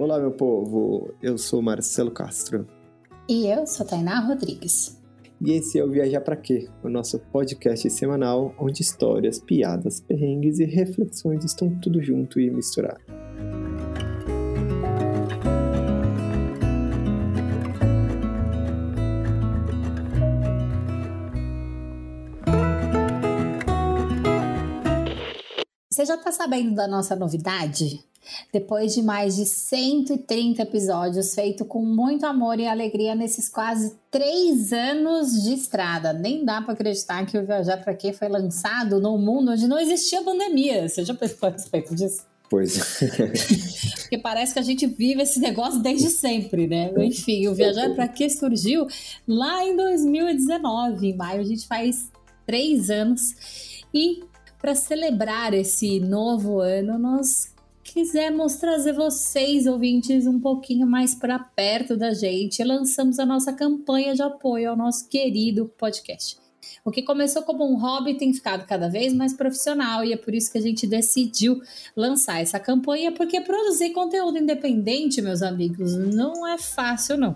Olá, meu povo. Eu sou Marcelo Castro. E eu sou Tainá Rodrigues. E esse é o Viajar Pra Quê, o nosso podcast semanal onde histórias, piadas, perrengues e reflexões estão tudo junto e misturado. Você já tá sabendo da nossa novidade? Depois de mais de 130 episódios feitos com muito amor e alegria nesses quase três anos de estrada. Nem dá para acreditar que o Viajar para Quê foi lançado num mundo onde não existia pandemia. Você já pensou a respeito disso? Pois. Porque parece que a gente vive esse negócio desde sempre, né? Enfim, o Viajar para Quê surgiu lá em 2019. Em maio a gente faz três anos. E para celebrar esse novo ano, nós quisemos trazer vocês, ouvintes, um pouquinho mais para perto da gente. Lançamos a nossa campanha de apoio ao nosso querido podcast. O que começou como um hobby tem ficado cada vez mais profissional e é por isso que a gente decidiu lançar essa campanha, porque produzir conteúdo independente, meus amigos, não é fácil, não.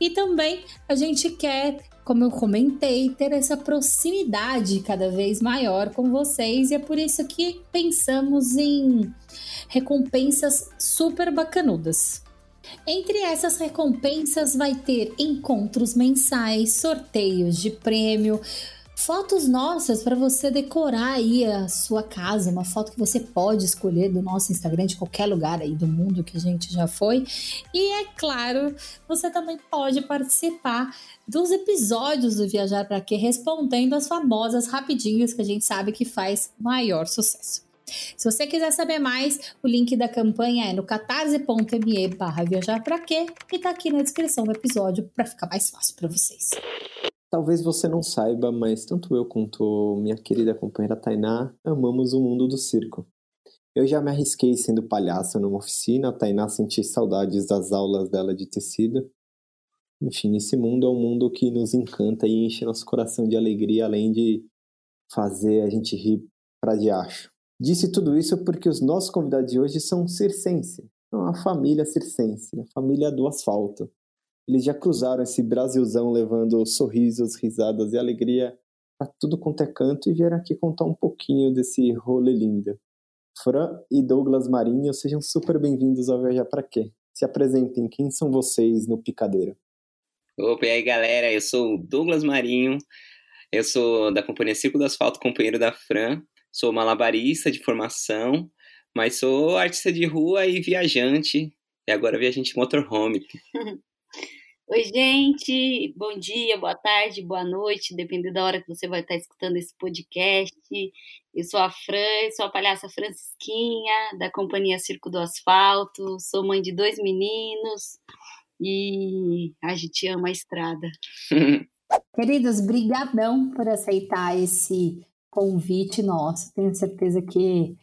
E também a gente quer como eu comentei, ter essa proximidade cada vez maior com vocês, e é por isso que pensamos em recompensas super bacanudas. Entre essas recompensas vai ter encontros mensais, sorteios de prêmio, fotos nossas para você decorar aí a sua casa, uma foto que você pode escolher do nosso Instagram de qualquer lugar aí do mundo que a gente já foi. E é claro, você também pode participar dos episódios do Viajar para Quê respondendo as famosas rapidinhas que a gente sabe que faz maior sucesso. Se você quiser saber mais, o link da campanha é no catarse.me barra viajar pra quê e tá aqui na descrição do episódio para ficar mais fácil para vocês. Talvez você não saiba, mas tanto eu quanto minha querida companheira Tainá amamos o mundo do circo. Eu já me arrisquei sendo palhaço numa oficina, a Tainá sentir saudades das aulas dela de tecido. Enfim, esse mundo é um mundo que nos encanta e enche nosso coração de alegria, além de fazer a gente rir pra diacho. Disse tudo isso porque os nossos convidados de hoje são circense, são a família circense, a família do asfalto. Eles já cruzaram esse Brasilzão levando sorrisos, risadas e alegria a tudo quanto é canto e vieram aqui contar um pouquinho desse rolê lindo. Fran e Douglas Marinho, sejam super bem-vindos ao Viajar Pra Quê? Se apresentem, quem são vocês no Picadeiro? Opa, e aí galera, eu sou o Douglas Marinho, eu sou da Companhia Circo do Asfalto, companheiro da Fran, sou malabarista de formação, mas sou artista de rua e viajante, e agora viajante motorhome. Oi, gente, bom dia, boa tarde, boa noite, dependendo da hora que você vai estar escutando esse podcast. Eu sou a Fran, sou a palhaça Francisquinha, da Companhia Circo do Asfalto, sou mãe de dois meninos e a gente ama a estrada. Queridos, brigadão por aceitar esse convite nosso. Tenho certeza que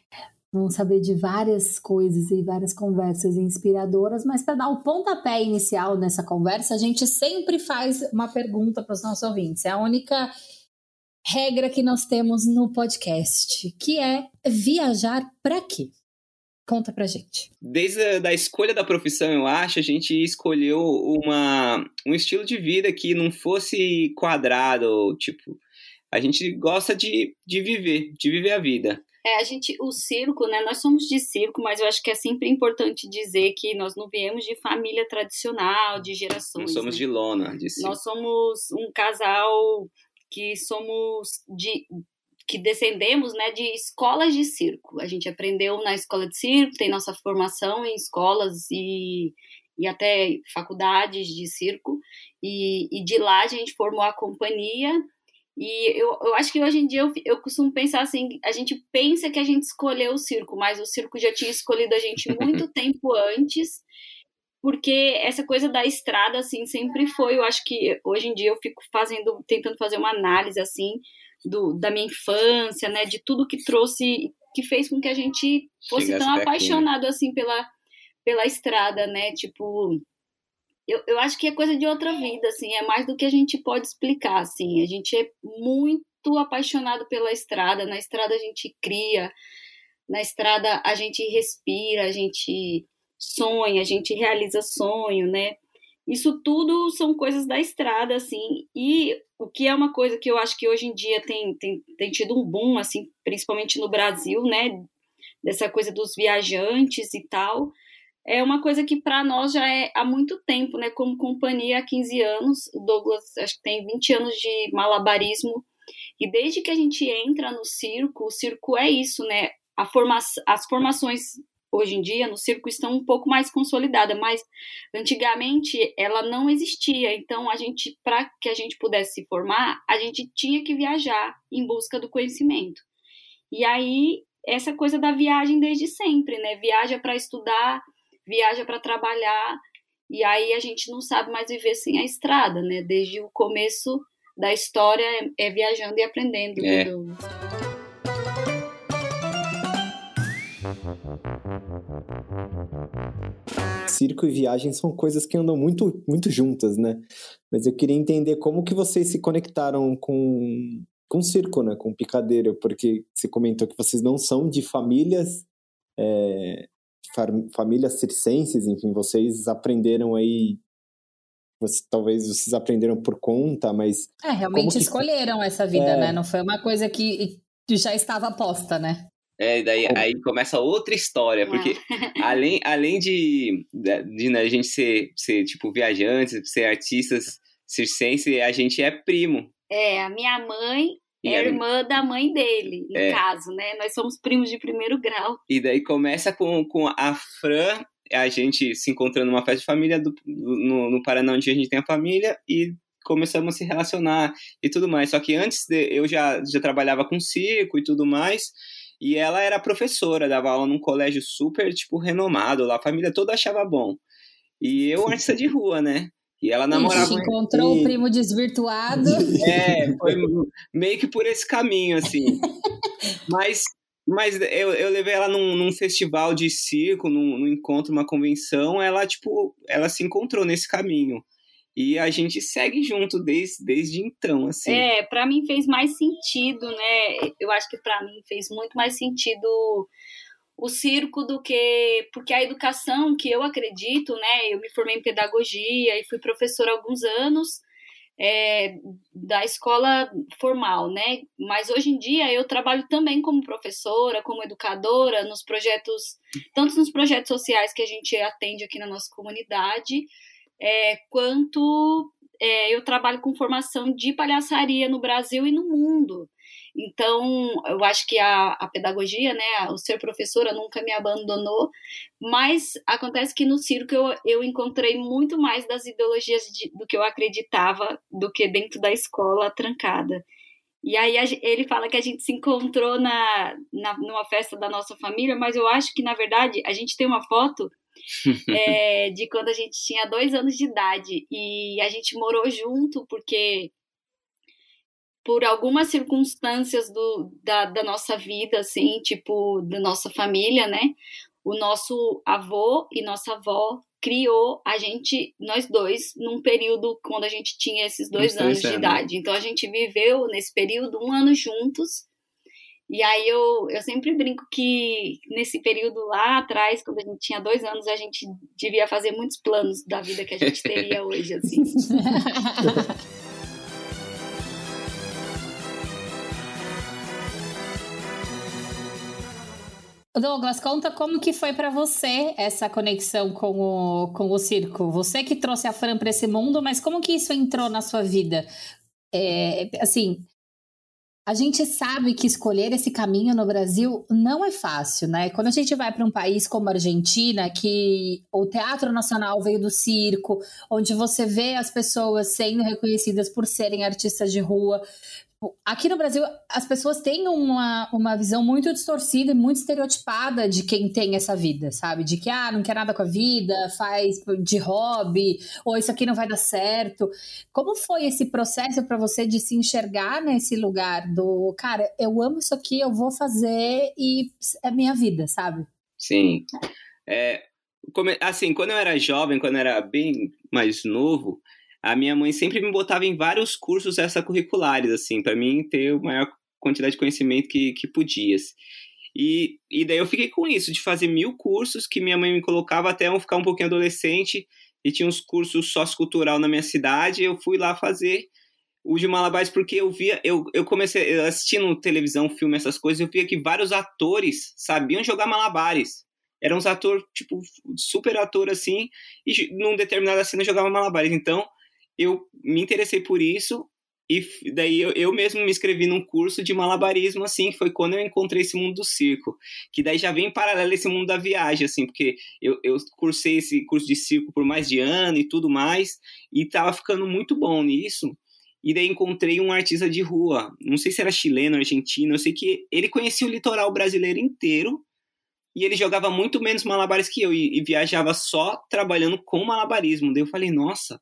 vão saber de várias coisas e várias conversas inspiradoras, mas para dar o pontapé inicial nessa conversa, a gente sempre faz uma pergunta para os nossos ouvintes. É a única regra que nós temos no podcast, que é viajar para quê? Conta pra gente. Desde a da escolha da profissão, eu acho, a gente escolheu uma, um estilo de vida que não fosse quadrado, tipo, a gente gosta de, de viver, de viver a vida. É, a gente, o circo, né? Nós somos de circo, mas eu acho que é sempre importante dizer que nós não viemos de família tradicional, de gerações. Nós somos né? de lona, de circo. Nós somos um casal que somos de que descendemos, né, de escolas de circo. A gente aprendeu na escola de circo, tem nossa formação em escolas e, e até faculdades de circo. E, e de lá a gente formou a companhia e eu, eu acho que hoje em dia eu, eu costumo pensar assim: a gente pensa que a gente escolheu o circo, mas o circo já tinha escolhido a gente muito tempo antes, porque essa coisa da estrada, assim, sempre foi. Eu acho que hoje em dia eu fico fazendo, tentando fazer uma análise, assim, do, da minha infância, né, de tudo que trouxe, que fez com que a gente fosse Chegasse tão apaixonado, assim, pela, pela estrada, né, tipo eu, eu acho que é coisa de outra vida, assim, é mais do que a gente pode explicar, assim. A gente é muito apaixonado pela estrada, na estrada a gente cria, na estrada a gente respira, a gente sonha, a gente realiza sonho, né? Isso tudo são coisas da estrada, assim, e o que é uma coisa que eu acho que hoje em dia tem, tem, tem tido um boom, assim, principalmente no Brasil, né? Dessa coisa dos viajantes e tal, é uma coisa que para nós já é há muito tempo, né? Como companhia há 15 anos, o Douglas acho que tem 20 anos de malabarismo, e desde que a gente entra no circo, o circo é isso, né? Forma as formações hoje em dia no circo estão um pouco mais consolidadas, mas antigamente ela não existia. Então a gente, para que a gente pudesse se formar, a gente tinha que viajar em busca do conhecimento. E aí essa coisa da viagem desde sempre, né? Viaja para estudar, viaja para trabalhar, e aí a gente não sabe mais viver sem a estrada, né? Desde o começo da história é, é viajando e aprendendo. É. Circo e viagem são coisas que andam muito, muito juntas, né? Mas eu queria entender como que vocês se conectaram com com circo, né? Com picadeiro, porque você comentou que vocês não são de famílias é, famílias circenses, enfim, vocês aprenderam aí você, talvez vocês aprenderam por conta, mas. É, realmente que... escolheram essa vida, é... né? Não foi uma coisa que já estava posta, né? É, daí aí começa outra história, porque além, além de, de né, a gente ser, ser, tipo, viajantes, ser artistas circense, a gente é primo. É, a minha mãe é a irmã da mãe dele, no é. caso, né? Nós somos primos de primeiro grau. E daí começa com, com a Fran, a gente se encontrando numa festa de família do, no, no Paraná, onde a gente tem a família, e começamos a se relacionar e tudo mais. Só que antes de, eu já, já trabalhava com circo e tudo mais, e ela era professora, dava aula num colégio super, tipo, renomado lá, a família toda achava bom. E eu, artista de rua, né? E ela namorava. Ixi, encontrou o primo desvirtuado. É, foi meio que por esse caminho, assim. mas mas eu, eu levei ela num, num festival de circo, num, num, encontro, uma convenção, ela, tipo, ela se encontrou nesse caminho. E a gente segue junto desde, desde então, assim. É, para mim fez mais sentido, né? Eu acho que para mim fez muito mais sentido o circo do que porque a educação que eu acredito, né? Eu me formei em pedagogia e fui professora alguns anos é, da escola formal, né? Mas hoje em dia eu trabalho também como professora, como educadora nos projetos, tanto nos projetos sociais que a gente atende aqui na nossa comunidade, é, quanto é, eu trabalho com formação de palhaçaria no Brasil e no mundo. Então, eu acho que a, a pedagogia, né, o ser professora nunca me abandonou, mas acontece que no circo eu, eu encontrei muito mais das ideologias de, do que eu acreditava do que dentro da escola trancada. E aí ele fala que a gente se encontrou na, na, numa festa da nossa família, mas eu acho que, na verdade, a gente tem uma foto é, de quando a gente tinha dois anos de idade e a gente morou junto porque por algumas circunstâncias do, da, da nossa vida, assim, tipo, da nossa família, né? O nosso avô e nossa avó criou a gente, nós dois, num período quando a gente tinha esses dois anos de idade. Então a gente viveu nesse período um ano juntos. E aí eu, eu sempre brinco que nesse período lá atrás, quando a gente tinha dois anos, a gente devia fazer muitos planos da vida que a gente teria hoje, assim. Douglas, conta como que foi para você essa conexão com o, com o circo. Você que trouxe a Fran para esse mundo, mas como que isso entrou na sua vida? É, assim, a gente sabe que escolher esse caminho no Brasil não é fácil, né? Quando a gente vai para um país como a Argentina, que o Teatro Nacional veio do circo, onde você vê as pessoas sendo reconhecidas por serem artistas de rua, Aqui no Brasil, as pessoas têm uma, uma visão muito distorcida e muito estereotipada de quem tem essa vida, sabe? De que, ah, não quer nada com a vida, faz de hobby, ou isso aqui não vai dar certo. Como foi esse processo para você de se enxergar nesse lugar do, cara, eu amo isso aqui, eu vou fazer e é minha vida, sabe? Sim. É, assim, quando eu era jovem, quando eu era bem mais novo, a minha mãe sempre me botava em vários cursos extracurriculares, assim, para mim ter a maior quantidade de conhecimento que, que podia. E, e daí eu fiquei com isso, de fazer mil cursos que minha mãe me colocava até eu ficar um pouquinho adolescente e tinha uns cursos sociocultural na minha cidade. eu fui lá fazer o de Malabares porque eu via, eu, eu comecei assistindo televisão, filme, essas coisas, eu via que vários atores sabiam jogar Malabares. Eram uns atores, tipo, super ator assim, e num determinada cena jogava Malabares. Então, eu me interessei por isso e daí eu, eu mesmo me inscrevi num curso de malabarismo, assim, foi quando eu encontrei esse mundo do circo. Que daí já vem em paralelo esse mundo da viagem, assim, porque eu, eu cursei esse curso de circo por mais de ano e tudo mais, e tava ficando muito bom nisso. E daí encontrei um artista de rua, não sei se era chileno, argentino, eu sei que ele conhecia o litoral brasileiro inteiro, e ele jogava muito menos malabares que eu, e, e viajava só trabalhando com malabarismo. Daí eu falei, nossa,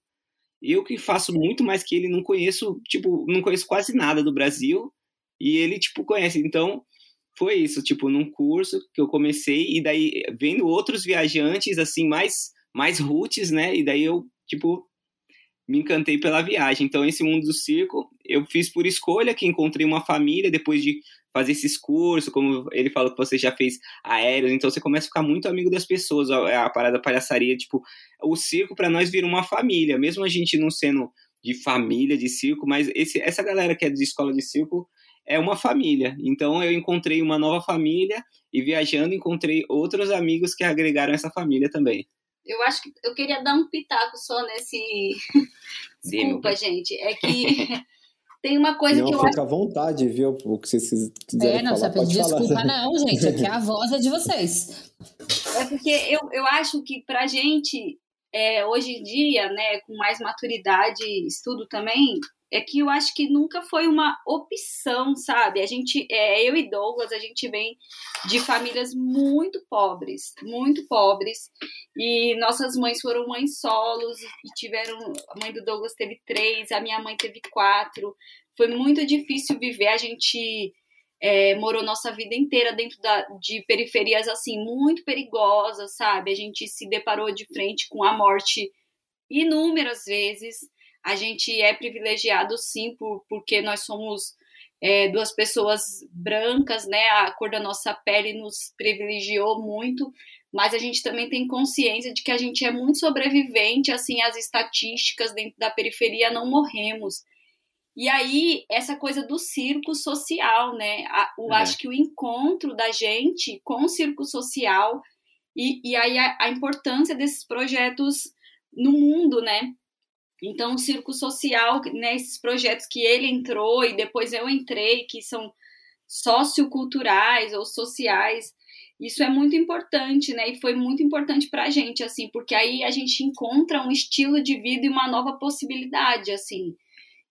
eu que faço muito mais que ele, não conheço, tipo, não conheço quase nada do Brasil. E ele, tipo, conhece. Então, foi isso, tipo, num curso que eu comecei, e daí vendo outros viajantes, assim, mais, mais roots, né? E daí eu, tipo, me encantei pela viagem. Então, esse mundo do circo, eu fiz por escolha, que encontrei uma família depois de fazer esses cursos, como ele falou que você já fez aéreos, então você começa a ficar muito amigo das pessoas, a, a parada palhaçaria, tipo, o circo para nós vira uma família, mesmo a gente não sendo de família de circo, mas esse, essa galera que é de escola de circo é uma família. Então eu encontrei uma nova família e viajando encontrei outros amigos que agregaram essa família também. Eu acho que eu queria dar um pitaco só nesse. Desculpa, gente. É que Tem uma coisa não, que eu fica acho. à vontade, viu? O que vocês quiserem É, não, falar, pode desculpa, falar. não, gente. Aqui a voz é de vocês. É porque eu, eu acho que pra gente, é, hoje em dia, né, com mais maturidade, estudo também, é que eu acho que nunca foi uma opção, sabe? A gente, é, eu e Douglas, a gente vem de famílias muito pobres, muito pobres, e nossas mães foram mães solos e tiveram, a mãe do Douglas teve três, a minha mãe teve quatro. Foi muito difícil viver, a gente é, morou nossa vida inteira dentro da, de periferias assim muito perigosas, sabe? A gente se deparou de frente com a morte inúmeras vezes a gente é privilegiado sim por, porque nós somos é, duas pessoas brancas, né? A cor da nossa pele nos privilegiou muito, mas a gente também tem consciência de que a gente é muito sobrevivente, assim, as estatísticas dentro da periferia não morremos. E aí, essa coisa do circo social, né? Eu uhum. acho que o encontro da gente com o circo social e, e aí a, a importância desses projetos no mundo, né? Então, o Circo Social, né, esses projetos que ele entrou e depois eu entrei, que são socioculturais ou sociais, isso é muito importante, né? E foi muito importante para a gente, assim, porque aí a gente encontra um estilo de vida e uma nova possibilidade, assim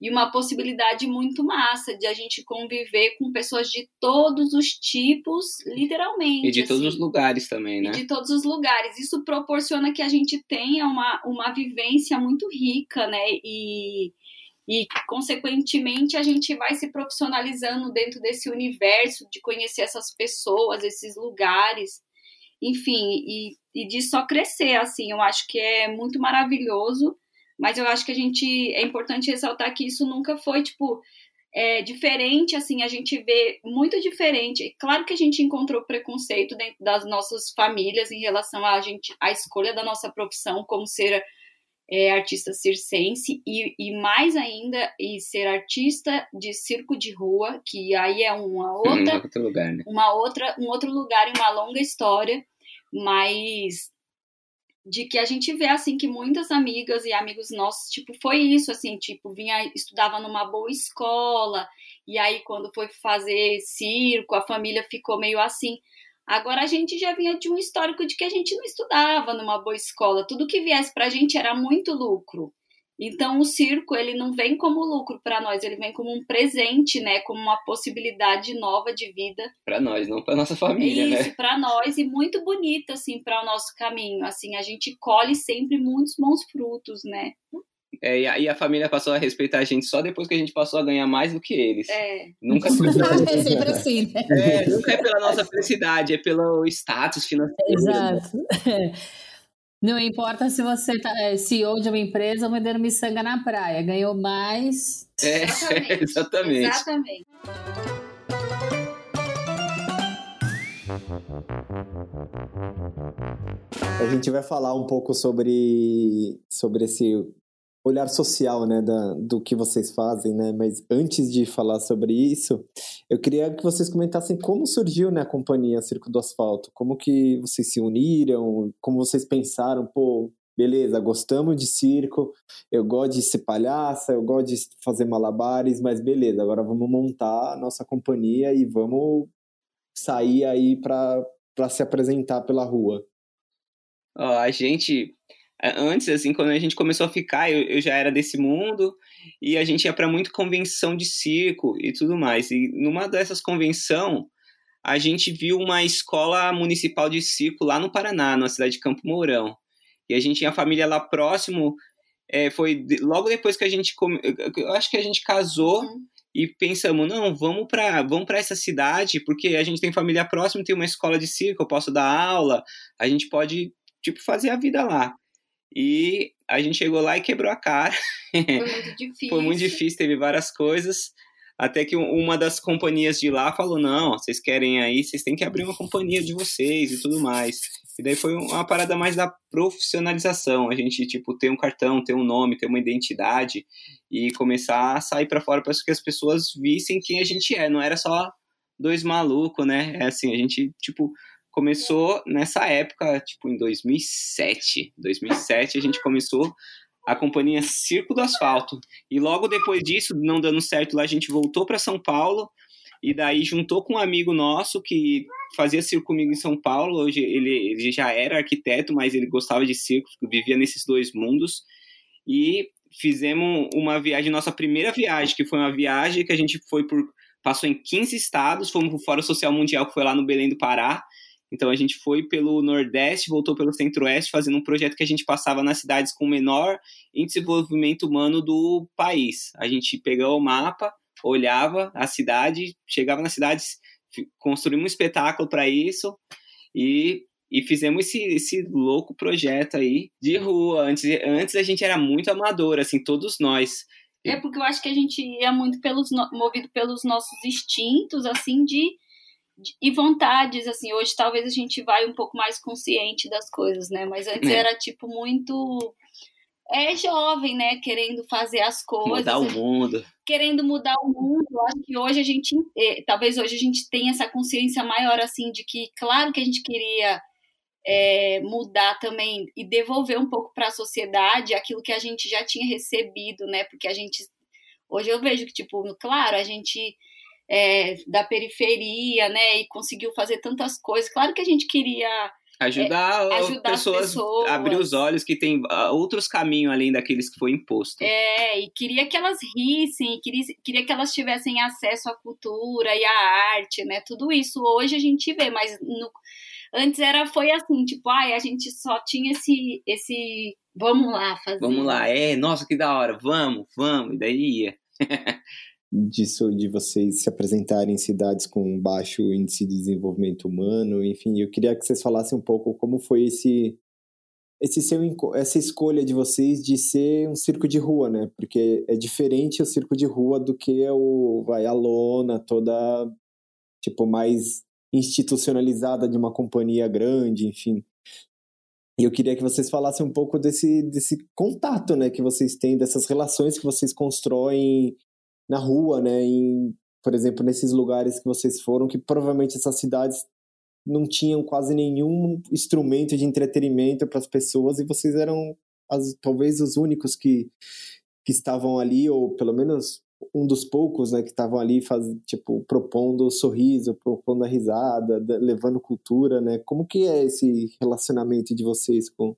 e uma possibilidade muito massa de a gente conviver com pessoas de todos os tipos, literalmente. E de todos os assim. lugares também, né? E de todos os lugares. Isso proporciona que a gente tenha uma, uma vivência muito rica, né? E, e, consequentemente, a gente vai se profissionalizando dentro desse universo de conhecer essas pessoas, esses lugares. Enfim, e, e de só crescer, assim. Eu acho que é muito maravilhoso mas eu acho que a gente é importante ressaltar que isso nunca foi tipo é, diferente, assim, a gente vê muito diferente. Claro que a gente encontrou preconceito dentro das nossas famílias em relação a gente, a escolha da nossa profissão como ser é, artista circense e, e mais ainda e ser artista de circo de rua, que aí é uma outra, um outro lugar, né? uma outra, um outro lugar e uma longa história, mas de que a gente vê assim que muitas amigas e amigos nossos, tipo, foi isso assim, tipo, vinha estudava numa boa escola e aí quando foi fazer circo, a família ficou meio assim. Agora a gente já vinha de um histórico de que a gente não estudava numa boa escola, tudo que viesse pra gente era muito lucro. Então o circo ele não vem como lucro para nós, ele vem como um presente, né, como uma possibilidade nova de vida para nós, não para nossa família, Isso, né? Isso para nós e muito bonita assim para o nosso caminho. Assim, a gente colhe sempre muitos bons frutos, né? É, e, a, e, a, família passou a respeitar a gente só depois que a gente passou a ganhar mais do que eles. É. Nunca é sempre assim, né? É, nunca é pela nossa felicidade, é pelo status financeiro. Exato. Não importa se você tá, é CEO de uma empresa ou vendendo miçanga na praia, ganhou mais. É, exatamente. exatamente. A gente vai falar um pouco sobre, sobre esse olhar social, né, da, do que vocês fazem, né? Mas antes de falar sobre isso, eu queria que vocês comentassem como surgiu, né, a companhia Circo do Asfalto, como que vocês se uniram, como vocês pensaram, pô, beleza, gostamos de circo, eu gosto de ser palhaça, eu gosto de fazer malabares, mas beleza, agora vamos montar a nossa companhia e vamos sair aí para se apresentar pela rua. Ó, a gente antes, assim, quando a gente começou a ficar, eu, eu já era desse mundo e a gente ia para muito convenção de circo e tudo mais. E numa dessas convenção, a gente viu uma escola municipal de circo lá no Paraná, na cidade de Campo Mourão. E a gente tinha a família lá próximo. É, foi de, logo depois que a gente. Eu acho que a gente casou. Uhum. E pensamos, não, vamos para vamos essa cidade, porque a gente tem família próxima, tem uma escola de circo, eu posso dar aula, a gente pode, tipo, fazer a vida lá. E a gente chegou lá e quebrou a cara. Foi muito difícil. Foi muito difícil, teve várias coisas. Até que uma das companhias de lá falou: não, vocês querem aí, vocês têm que abrir uma companhia de vocês e tudo mais. E daí foi uma parada mais da profissionalização, a gente, tipo, ter um cartão, ter um nome, ter uma identidade e começar a sair para fora para que as pessoas vissem quem a gente é. Não era só dois malucos, né? É assim, a gente, tipo, começou nessa época, tipo em 2007. 2007 a gente começou a companhia Circo do Asfalto. E logo depois disso, não dando certo lá, a gente voltou para São Paulo e daí juntou com um amigo nosso que fazia circo comigo em São Paulo. Hoje ele, ele já era arquiteto, mas ele gostava de circo, vivia nesses dois mundos. E fizemos uma viagem, nossa primeira viagem, que foi uma viagem que a gente foi por passou em 15 estados, fomos para o Fórum Social Mundial que foi lá no Belém do Pará. Então a gente foi pelo Nordeste, voltou pelo Centro-Oeste, fazendo um projeto que a gente passava nas cidades com o menor desenvolvimento humano do país. A gente pegou o mapa, olhava a cidade, chegava nas cidades, construímos um espetáculo para isso e, e fizemos esse, esse louco projeto aí de rua. Antes, antes a gente era muito amador, assim, todos nós. É porque eu acho que a gente ia muito pelos, movido pelos nossos instintos, assim, de e vontades, assim, hoje talvez a gente vai um pouco mais consciente das coisas, né? Mas antes é. era tipo muito é jovem, né? Querendo fazer as coisas. Mudar o mundo. Querendo mudar o mundo. Eu acho que hoje a gente, é, talvez hoje a gente tenha essa consciência maior, assim, de que, claro que a gente queria é, mudar também e devolver um pouco para a sociedade aquilo que a gente já tinha recebido, né? Porque a gente, hoje eu vejo que, tipo, claro, a gente é, da periferia, né? E conseguiu fazer tantas coisas. Claro que a gente queria ajudar, é, ajudar pessoas, pessoas, a abrir os olhos que tem ah, outros caminhos além daqueles que foi imposto. É, e queria que elas rissem, queria, queria que elas tivessem acesso à cultura e à arte, né? Tudo isso hoje a gente vê, mas no, antes era foi assim, tipo, ai, a gente só tinha esse esse vamos lá fazer. Vamos lá, é, nossa, que da hora, vamos, vamos, e daí ia. disso de vocês se apresentarem em cidades com baixo índice de desenvolvimento humano, enfim, eu queria que vocês falassem um pouco como foi esse esse seu essa escolha de vocês de ser um circo de rua, né? Porque é diferente o circo de rua do que o vai a lona toda tipo mais institucionalizada de uma companhia grande, enfim. E eu queria que vocês falassem um pouco desse, desse contato, né, que vocês têm, dessas relações que vocês constroem na rua, né? Em, por exemplo, nesses lugares que vocês foram, que provavelmente essas cidades não tinham quase nenhum instrumento de entretenimento para as pessoas e vocês eram as, talvez os únicos que, que estavam ali, ou pelo menos um dos poucos, né, que estavam ali faz, tipo propondo sorriso, propondo a risada, levando cultura, né? Como que é esse relacionamento de vocês com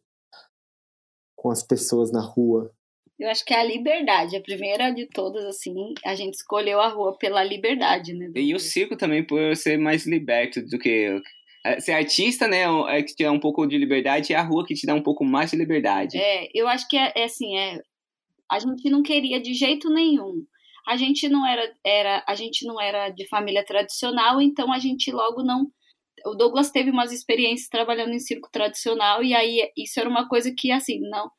com as pessoas na rua? Eu acho que é a liberdade, a primeira de todas, assim, a gente escolheu a rua pela liberdade, né? E o circo também por ser mais liberto do que é, ser artista, né, é que te dá um pouco de liberdade e a rua que te dá um pouco mais de liberdade. É, eu acho que é, é assim, é, a gente não queria de jeito nenhum. A gente não era, era, a gente não era de família tradicional, então a gente logo não o Douglas teve umas experiências trabalhando em circo tradicional e aí isso era uma coisa que assim, não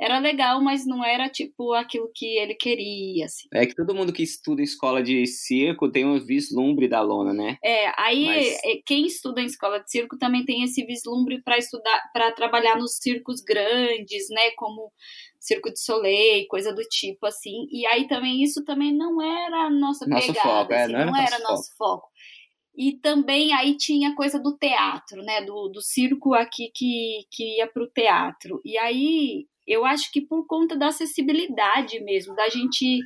era legal, mas não era tipo aquilo que ele queria, assim. É que todo mundo que estuda em escola de circo tem um vislumbre da lona, né? É, aí mas... É, quem estuda em escola de circo também tem esse vislumbre para estudar, para trabalhar nos circos grandes, né, como Circo de Soleil, coisa do tipo assim. E aí também isso também não era a nossa nosso pegada, foco, é, assim, não era, não era nosso foco. foco. E também aí tinha coisa do teatro, né? Do, do circo aqui que, que ia para o teatro. E aí eu acho que por conta da acessibilidade mesmo, da gente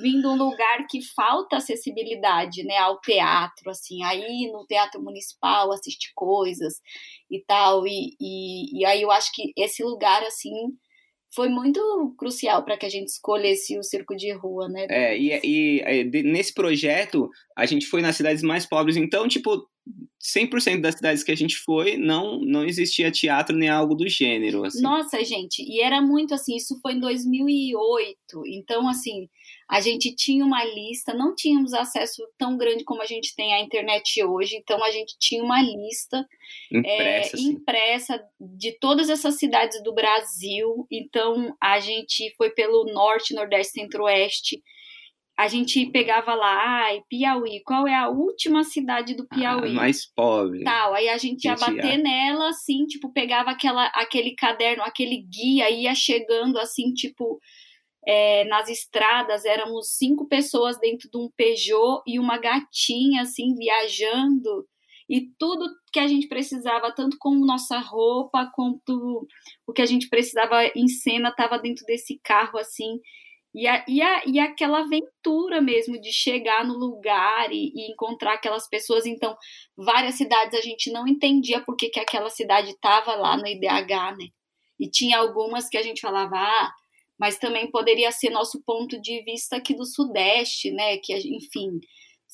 vindo um lugar que falta acessibilidade, né, ao teatro, assim, aí no teatro municipal assistir coisas e tal, e, e, e aí eu acho que esse lugar, assim, foi muito crucial para que a gente escolhesse o circo de rua, né? É, e, e, e, nesse projeto a gente foi nas cidades mais pobres, então, tipo, 100% das cidades que a gente foi, não não existia teatro nem algo do gênero. Assim. Nossa, gente, e era muito assim, isso foi em 2008, então, assim, a gente tinha uma lista, não tínhamos acesso tão grande como a gente tem à internet hoje, então a gente tinha uma lista impressa, é, impressa de todas essas cidades do Brasil. Então a gente foi pelo norte, nordeste, centro-oeste. A gente pegava lá, ai, Piauí, qual é a última cidade do Piauí? Ah, mais pobre. Tal, aí a gente ia bater nela, assim, tipo, pegava aquela, aquele caderno, aquele guia, ia chegando, assim, tipo, é, nas estradas, éramos cinco pessoas dentro de um Peugeot e uma gatinha, assim, viajando. E tudo que a gente precisava, tanto com nossa roupa, quanto o que a gente precisava em cena, estava dentro desse carro, assim. E, a, e, a, e aquela aventura mesmo de chegar no lugar e, e, encontrar aquelas pessoas. Então, várias cidades a gente não entendia por que, que aquela cidade estava lá no IDH, né? E tinha algumas que a gente falava, ah, mas também poderia ser nosso ponto de vista aqui do Sudeste, né? Que, enfim,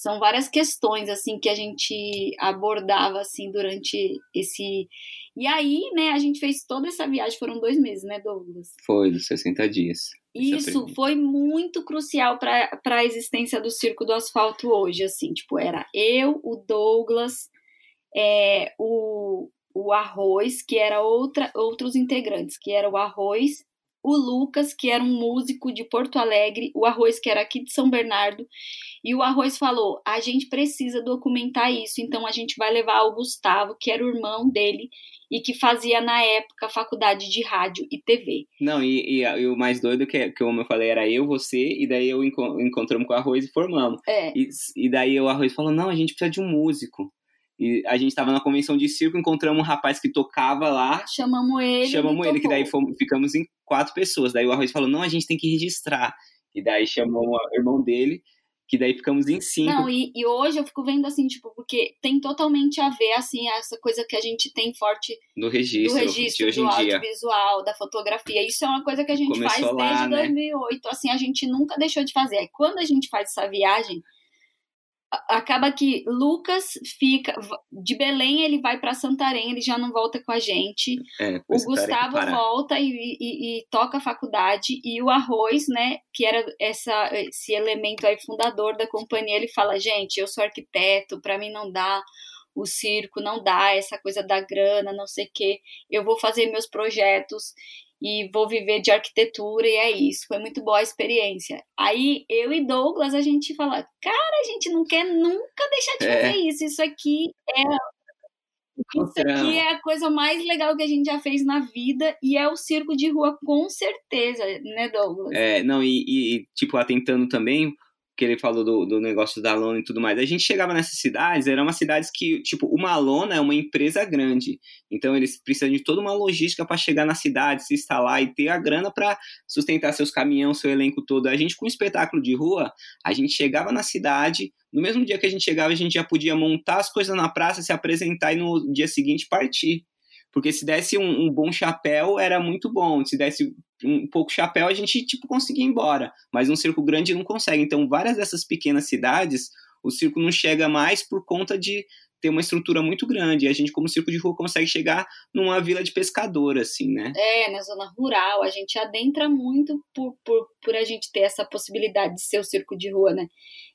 são várias questões assim que a gente abordava assim durante esse e aí né a gente fez toda essa viagem foram dois meses né Douglas foi dos 60 dias isso foi muito crucial para a existência do circo do asfalto hoje assim tipo era eu o Douglas é, o o Arroz que era outra outros integrantes que era o Arroz o Lucas, que era um músico de Porto Alegre, o Arroz, que era aqui de São Bernardo, e o Arroz falou: a gente precisa documentar isso, então a gente vai levar o Gustavo, que era o irmão dele e que fazia na época faculdade de rádio e TV. Não, e, e, e o mais doido que, que, como eu falei, era eu, você, e daí eu encontramos com o Arroz e formamos. É. E, e daí o Arroz falou: não, a gente precisa de um músico. E a gente estava na convenção de circo, encontramos um rapaz que tocava lá. Chamamos ele. Chamamos ele, que daí fomos, ficamos em quatro pessoas. Daí o Arroz falou: não, a gente tem que registrar. E daí chamou o irmão dele, que daí ficamos em cinco. Não, e, e, hoje eu fico vendo assim, tipo, porque tem totalmente a ver, assim, essa coisa que a gente tem forte no registro, do registro hoje do em dia. audiovisual, da fotografia. Isso é uma coisa que a gente Começou faz lá, desde né? 2008. Assim, a gente nunca deixou de fazer. Quando a gente faz essa viagem, acaba que Lucas fica de Belém ele vai para Santarém ele já não volta com a gente. É, o Gustavo volta e, e, e, toca a faculdade e o Arroz né que era essa esse elemento aí fundador da companhia ele fala gente eu sou arquiteto para mim não dá o circo não dá essa coisa da grana não sei que eu vou fazer meus projetos e vou viver de arquitetura e é isso. Foi muito boa a experiência. Aí eu e Douglas a gente fala, cara, a gente não quer nunca deixar de é. fazer isso. Isso aqui é isso aqui é a coisa mais legal que a gente já fez na vida e é o circo de rua com certeza, né, Douglas? É, não, e, e tipo, atentando também, que ele falou do, do negócio da lona e tudo mais. A gente chegava nessas cidades, eram umas cidades que, tipo, uma lona é uma empresa grande. Então eles precisam de toda uma logística para chegar na cidade, se instalar e ter a grana para sustentar seus caminhões, seu elenco todo. A gente, com espetáculo de rua, a gente chegava na cidade, no mesmo dia que a gente chegava, a gente já podia montar as coisas na praça, se apresentar e no dia seguinte partir. Porque se desse um, um, bom chapéu, era muito bom. Se desse um pouco chapéu, a gente, tipo, conseguia ir embora. Mas um circo grande não consegue. Então, várias dessas pequenas cidades, o circo não chega mais por conta de tem uma estrutura muito grande. E a gente, como circo de rua, consegue chegar numa vila de pescador, assim, né? É, na zona rural, a gente adentra muito por, por, por a gente ter essa possibilidade de ser o circo de rua, né?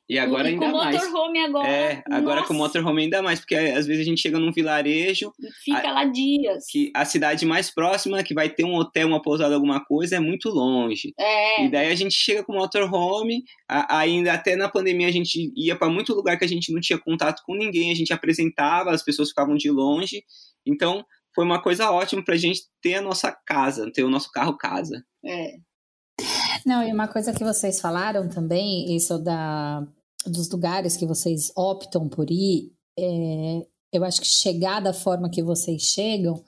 E agora e ainda com mais. motorhome agora. É, agora nossa, com motorhome ainda mais, porque às vezes a gente chega num vilarejo, Fica lá dias. que a cidade mais próxima, que vai ter um hotel, uma pousada, alguma coisa, é muito longe. É, E daí a gente chega com o motorhome, a- ainda até na pandemia a gente ia para muito lugar que a gente não tinha contato com ninguém, a gente apresentava, as pessoas ficavam de longe. Então foi uma coisa ótima pra gente ter a nossa casa, ter o nosso carro casa. é. Não, e uma coisa que vocês falaram também, isso da, dos lugares que vocês optam por ir, é, eu acho que chegar da forma que vocês chegam,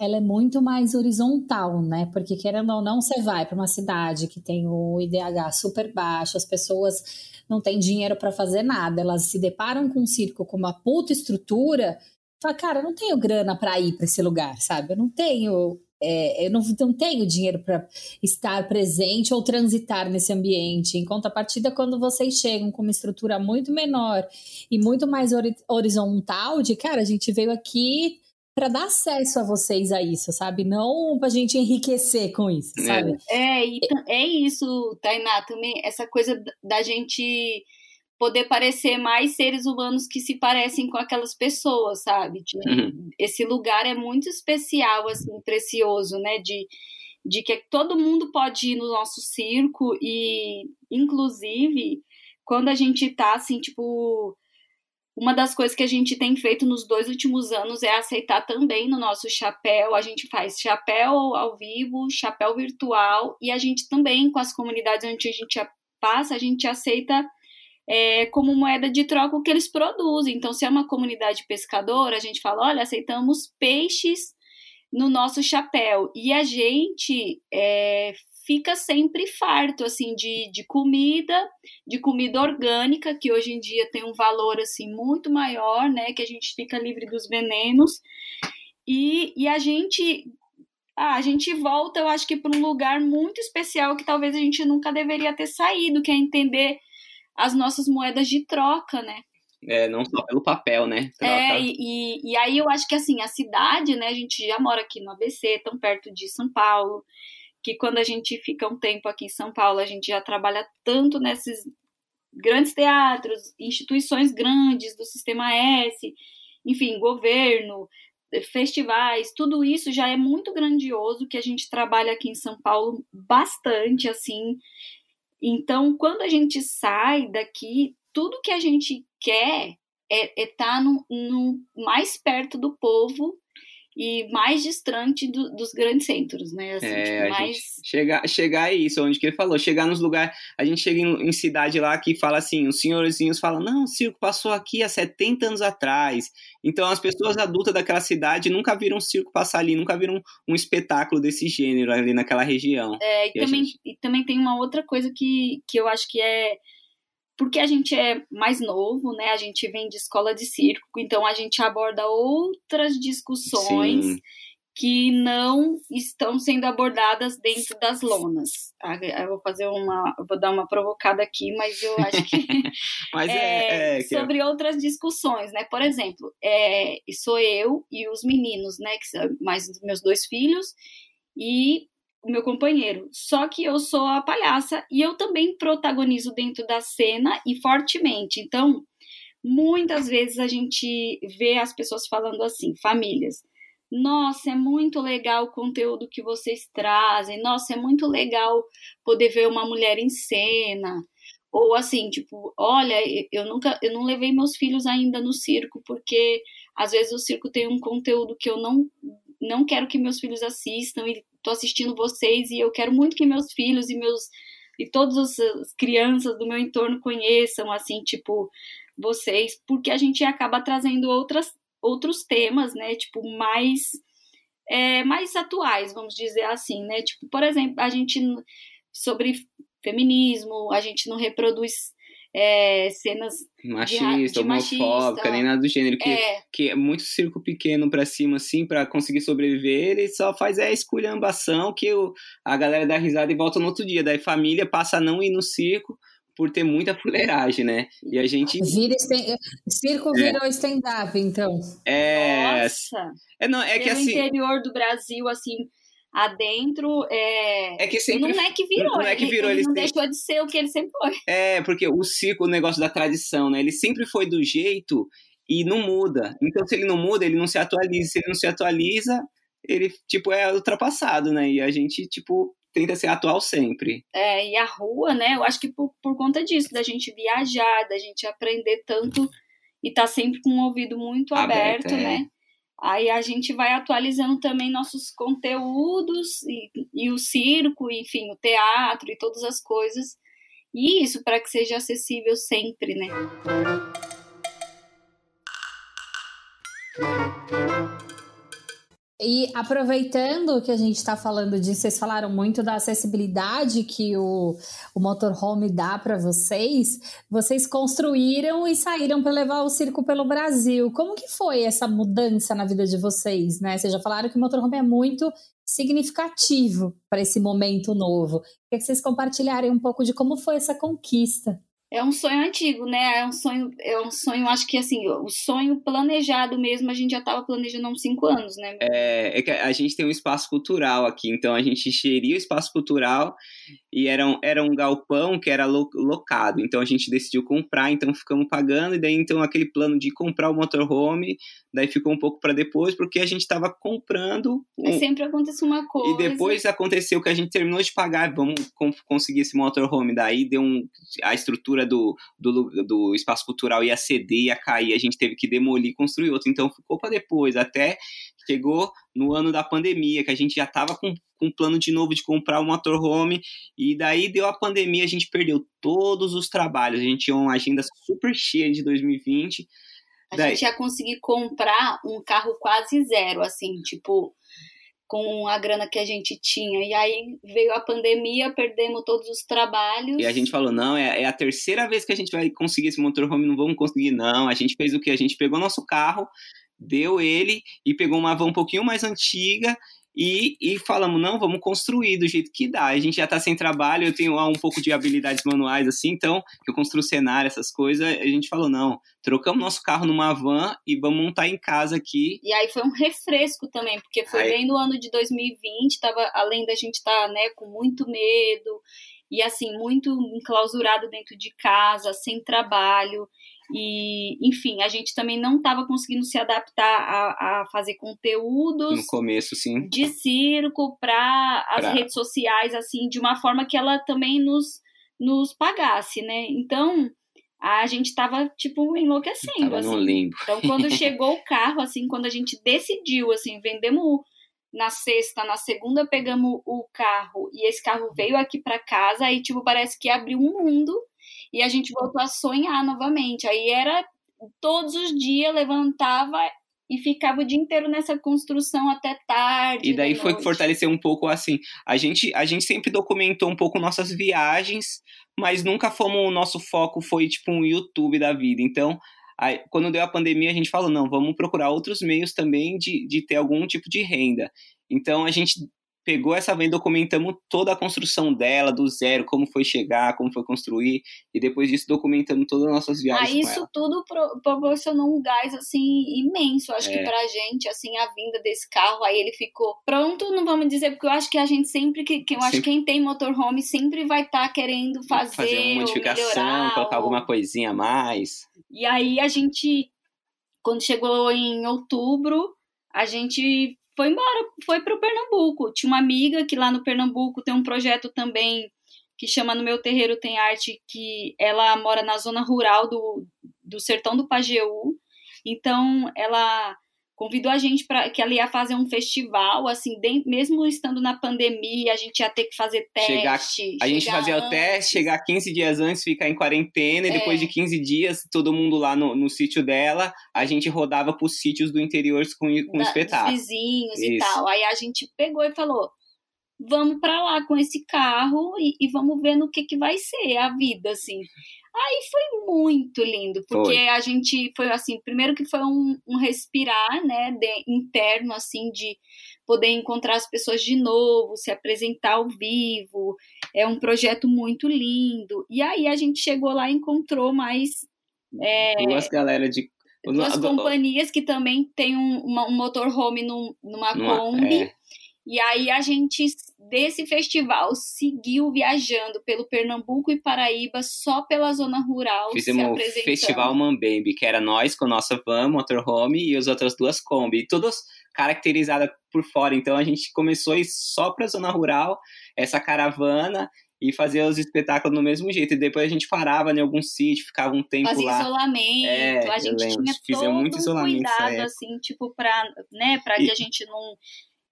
ela é muito mais horizontal, né? Porque querendo ou não, você vai para uma cidade que tem o IDH super baixo, as pessoas não têm dinheiro para fazer nada, elas se deparam com um circo com uma puta estrutura, fala, cara, eu não tenho grana para ir para esse lugar, sabe? Eu não tenho, é, eu não, não tenho dinheiro para estar presente ou transitar nesse ambiente. Em contrapartida, quando vocês chegam com uma estrutura muito menor e muito mais hori- horizontal, de cara, a gente veio aqui para dar acesso a vocês a isso, sabe? Não pra gente enriquecer com isso, É. sabe? É, e ta- é isso, Tainá, também, essa coisa da gente poder parecer mais seres humanos que se parecem com aquelas pessoas, sabe? De- Uhum. esse lugar é muito especial, assim, precioso, né? De, de que todo mundo pode ir no nosso circo e, inclusive, quando a gente tá, assim, tipo... Uma das coisas que a gente tem feito nos dois últimos anos é aceitar também no nosso chapéu. A gente faz chapéu ao vivo, chapéu virtual, e a gente também, com as comunidades onde a gente passa, a gente aceita é, como moeda de troca o que eles produzem. Então, se é uma comunidade pescadora, a gente fala: olha, aceitamos peixes no nosso chapéu. E a gente é, fica sempre farto, assim, de, de comida, de comida orgânica, que hoje em dia tem um valor, assim, muito maior, né? Que a gente fica livre dos venenos. E, e a gente... Ah, a gente volta, eu acho que para um lugar muito especial que talvez a gente nunca deveria ter saído, que é entender as nossas moedas de troca, né? É, não só pelo papel, né? Troca. É, e, e, e aí eu acho que assim, a cidade, né? A gente já mora aqui no ABC, tão perto de São Paulo, que quando a gente fica um tempo aqui em São Paulo, a gente já trabalha tanto nesses grandes teatros, instituições grandes do Sistema S, enfim, governo, festivais, tudo isso já é muito grandioso que a gente trabalha aqui em São Paulo bastante, assim. Então, quando a gente sai daqui, tudo que a gente quer é estar tá no, no, mais perto do povo e mais distante do, dos grandes centros, né? Assim, É, tipo, mais... chegar, chegar a isso, onde que ele falou, chegar nos lugares, a gente chega em, em, cidade lá que fala assim, os senhorzinhos falam, não, o circo passou aqui há 70 anos atrás, então as pessoas adultas daquela cidade nunca viram um circo passar ali, nunca viram um, um espetáculo desse gênero ali naquela região. É, e, E também, gente- e também tem uma outra coisa que, que eu acho que é porque a gente é mais novo, né? A gente vem de escola de circo, então a gente aborda outras discussões Sim. que não estão sendo abordadas dentro das lonas. Ah, Eu vou fazer uma, vou dar uma provocada aqui, mas eu acho que Mas é, é, é, que é- sobre outras discussões, né? Por exemplo, é, sou eu e os meninos, né? Que são mais meus dois filhos e o meu companheiro. Só que eu sou a palhaça e eu também protagonizo dentro da cena e fortemente. Então, muitas vezes a gente vê as pessoas falando assim, famílias. Nossa, é muito legal o conteúdo que vocês trazem. Nossa, é muito legal poder ver uma mulher em cena. Ou assim, tipo, olha, eu nunca, eu não levei meus filhos ainda no circo porque às vezes o circo tem um conteúdo que eu não não quero que meus filhos assistam e tô assistindo vocês e eu quero muito que meus filhos e meus e todas as crianças do meu entorno conheçam assim, tipo, vocês, porque a gente acaba trazendo outras outros temas, né, tipo, mais é, mais atuais, vamos dizer assim, né? Tipo, por exemplo, a gente sobre feminismo, a gente não reproduz é, cenas machista, de machista. homofóbica, nem nada do gênero, que é, que é muito circo pequeno pra cima, assim, pra conseguir sobreviver, ele só faz a esculhambação que o, a galera dá risada e volta no outro dia. Daí família passa a não ir no circo por ter muita fuleiragem, né? E a gente. Vira stand... Circo é. virou é. stand-up, então. É. Nossa! É, não, é que assim. No interior do Brasil, assim, adentro, é... é que sempre não é que virou, não é que virou, ele, ele não deixou de ser o que ele sempre foi. É, porque o circo, o negócio da tradição, né? Ele sempre foi do jeito e não muda. Então, se ele não muda, ele não se atualiza. Se ele não se atualiza, ele, tipo, é ultrapassado, né? E a gente, tipo, tenta ser atual sempre. É, e a rua, né? Eu acho que por, por conta disso, da gente viajar, da gente aprender tanto e tá sempre com o ouvido muito aberto, aberto é. né? Aí a gente vai atualizando também nossos conteúdos e, e o circo, enfim, o teatro e todas as coisas. E isso para que seja acessível sempre, né? E aproveitando que a gente está falando disso, vocês falaram muito da acessibilidade que o, o motorhome dá para vocês. Vocês construíram e saíram para levar o circo pelo Brasil. Como que foi essa mudança na vida de vocês, né? Vocês já falaram que o motorhome é muito significativo para esse momento novo. Queria que vocês compartilharem um pouco de como foi essa conquista é um sonho antigo, né? É um sonho, é um sonho, acho que assim, o sonho planejado mesmo, a gente já estava planejando há uns cinco anos, né? É, é que a gente tem um espaço cultural aqui, então a gente geria o espaço cultural e era um, era um galpão que era locado, então a gente decidiu comprar, então ficamos pagando, e daí então aquele plano de comprar o motorhome, daí ficou um pouco para depois, porque a gente estava comprando. Um... sempre acontece uma coisa. E depois aconteceu que a gente terminou de pagar, vamos conseguir esse motorhome, daí deu um, a estrutura do, do, do espaço cultural ia ceder, ia cair, a gente teve que demolir e construir outro, então ficou para depois, até chegou no ano da pandemia, que a gente já estava com, com um plano de novo de comprar um motorhome, e daí deu a pandemia, a gente perdeu todos os trabalhos, a gente tinha uma agenda super cheia de 2020. A daí... gente ia conseguir comprar um carro quase zero, assim, tipo, com a grana que a gente tinha. E aí veio a pandemia, perdemos todos os trabalhos. E a gente falou: não, é, é a terceira vez que a gente vai conseguir esse motorhome, não vamos conseguir, não. A gente fez o que? A gente pegou nosso carro, deu ele e pegou uma van um pouquinho mais antiga e, e falamos, não, vamos construir do jeito que dá. A gente já está sem trabalho, eu tenho um pouco de habilidades manuais assim, então eu construo cenário, essas coisas. A gente falou, não, trocamos nosso carro numa van e vamos montar em casa aqui. E aí foi um refresco também, porque foi aí... bem no ano de 2020, tava, além da gente estar tá, né, com muito medo e assim, muito enclausurado dentro de casa, sem trabalho. E, enfim, a gente também não estava conseguindo se adaptar a, a, fazer conteúdos no começo, sim, de circo para as pra... redes sociais, assim, de uma forma que ela também nos, nos pagasse, né? Então a gente estava tipo enlouquecendo, tava assim. No limbo. Então quando chegou o carro, assim, quando a gente decidiu, assim, vendemos na sexta, na segunda pegamos o carro e esse carro veio aqui para casa, aí tipo parece que abriu um mundo e a gente voltou a sonhar novamente. Aí era todos os dias levantava e ficava o dia inteiro nessa construção até tarde. E daí foi que fortaleceu um pouco assim. A gente, a gente sempre documentou um pouco nossas viagens, mas nunca fomos. O nosso foco foi tipo um YouTube da vida. Então, aí, quando deu a pandemia, a gente falou: não, vamos procurar outros meios também de, de ter algum tipo de renda. Então, a gente pegou essa e documentamos toda a construção dela, do zero, como foi chegar, como foi construir, e depois disso documentamos todas as nossas viagens. Ah, isso tudo pro, proporcionou um gás, assim, imenso, acho é. que pra gente, assim, a vinda desse carro, aí ele ficou pronto, não vamos dizer, porque eu acho que a gente sempre, que, que eu acho que quem tem motorhome sempre vai estar tá querendo fazer, fazer uma modificação, melhorar, colocar ou... alguma coisinha a mais. E aí a gente, quando chegou em outubro, a gente foi embora, foi para o Pernambuco. Tinha uma amiga que lá no Pernambuco tem um projeto também que chama No Meu Terreiro Tem Arte, que ela mora na zona rural do, do sertão do Pajeú. Então, ela convidou a gente para que ela ia fazer um festival, assim, de, mesmo estando na pandemia, a gente ia ter que fazer teste. Chegar, a gente fazia antes. o teste, chegar 15 dias antes, ficar em quarentena, e é. depois de 15 dias, todo mundo lá no, no sítio dela, a gente rodava para os sítios do interior com, com da, espetáculo. vizinhos Isso. e tal. Aí a gente pegou e falou: vamos para lá com esse carro e, e, vamos ver no que, que vai ser a vida, assim. Aí foi muito lindo, porque foi. a gente foi assim, primeiro que foi um, um respirar, né, de, interno, assim, de poder encontrar as pessoas de novo, se apresentar ao vivo, É um projeto muito lindo. E aí a gente chegou lá e encontrou mais. É, Duas galera de. duas companhias que também tem um, uma, um motorhome num, numa, numa Kombi. É. E aí a gente, desse festival, seguiu viajando pelo Pernambuco e Paraíba só pela zona rural. Fizemos o Festival Mambembe, que era nós com nossa van, motorhome, e as outras duas Kombi. Todas caracterizadas por fora. Então a gente começou a ir só pra zona rural, essa caravana, e fazia os espetáculos no mesmo jeito. E depois a gente parava em algum sítio, ficava um tempo Fazia lá. isolamento, é, a gente tinha todo muito isolamento um cuidado, assim, tipo, pra, né, pra e... que a gente não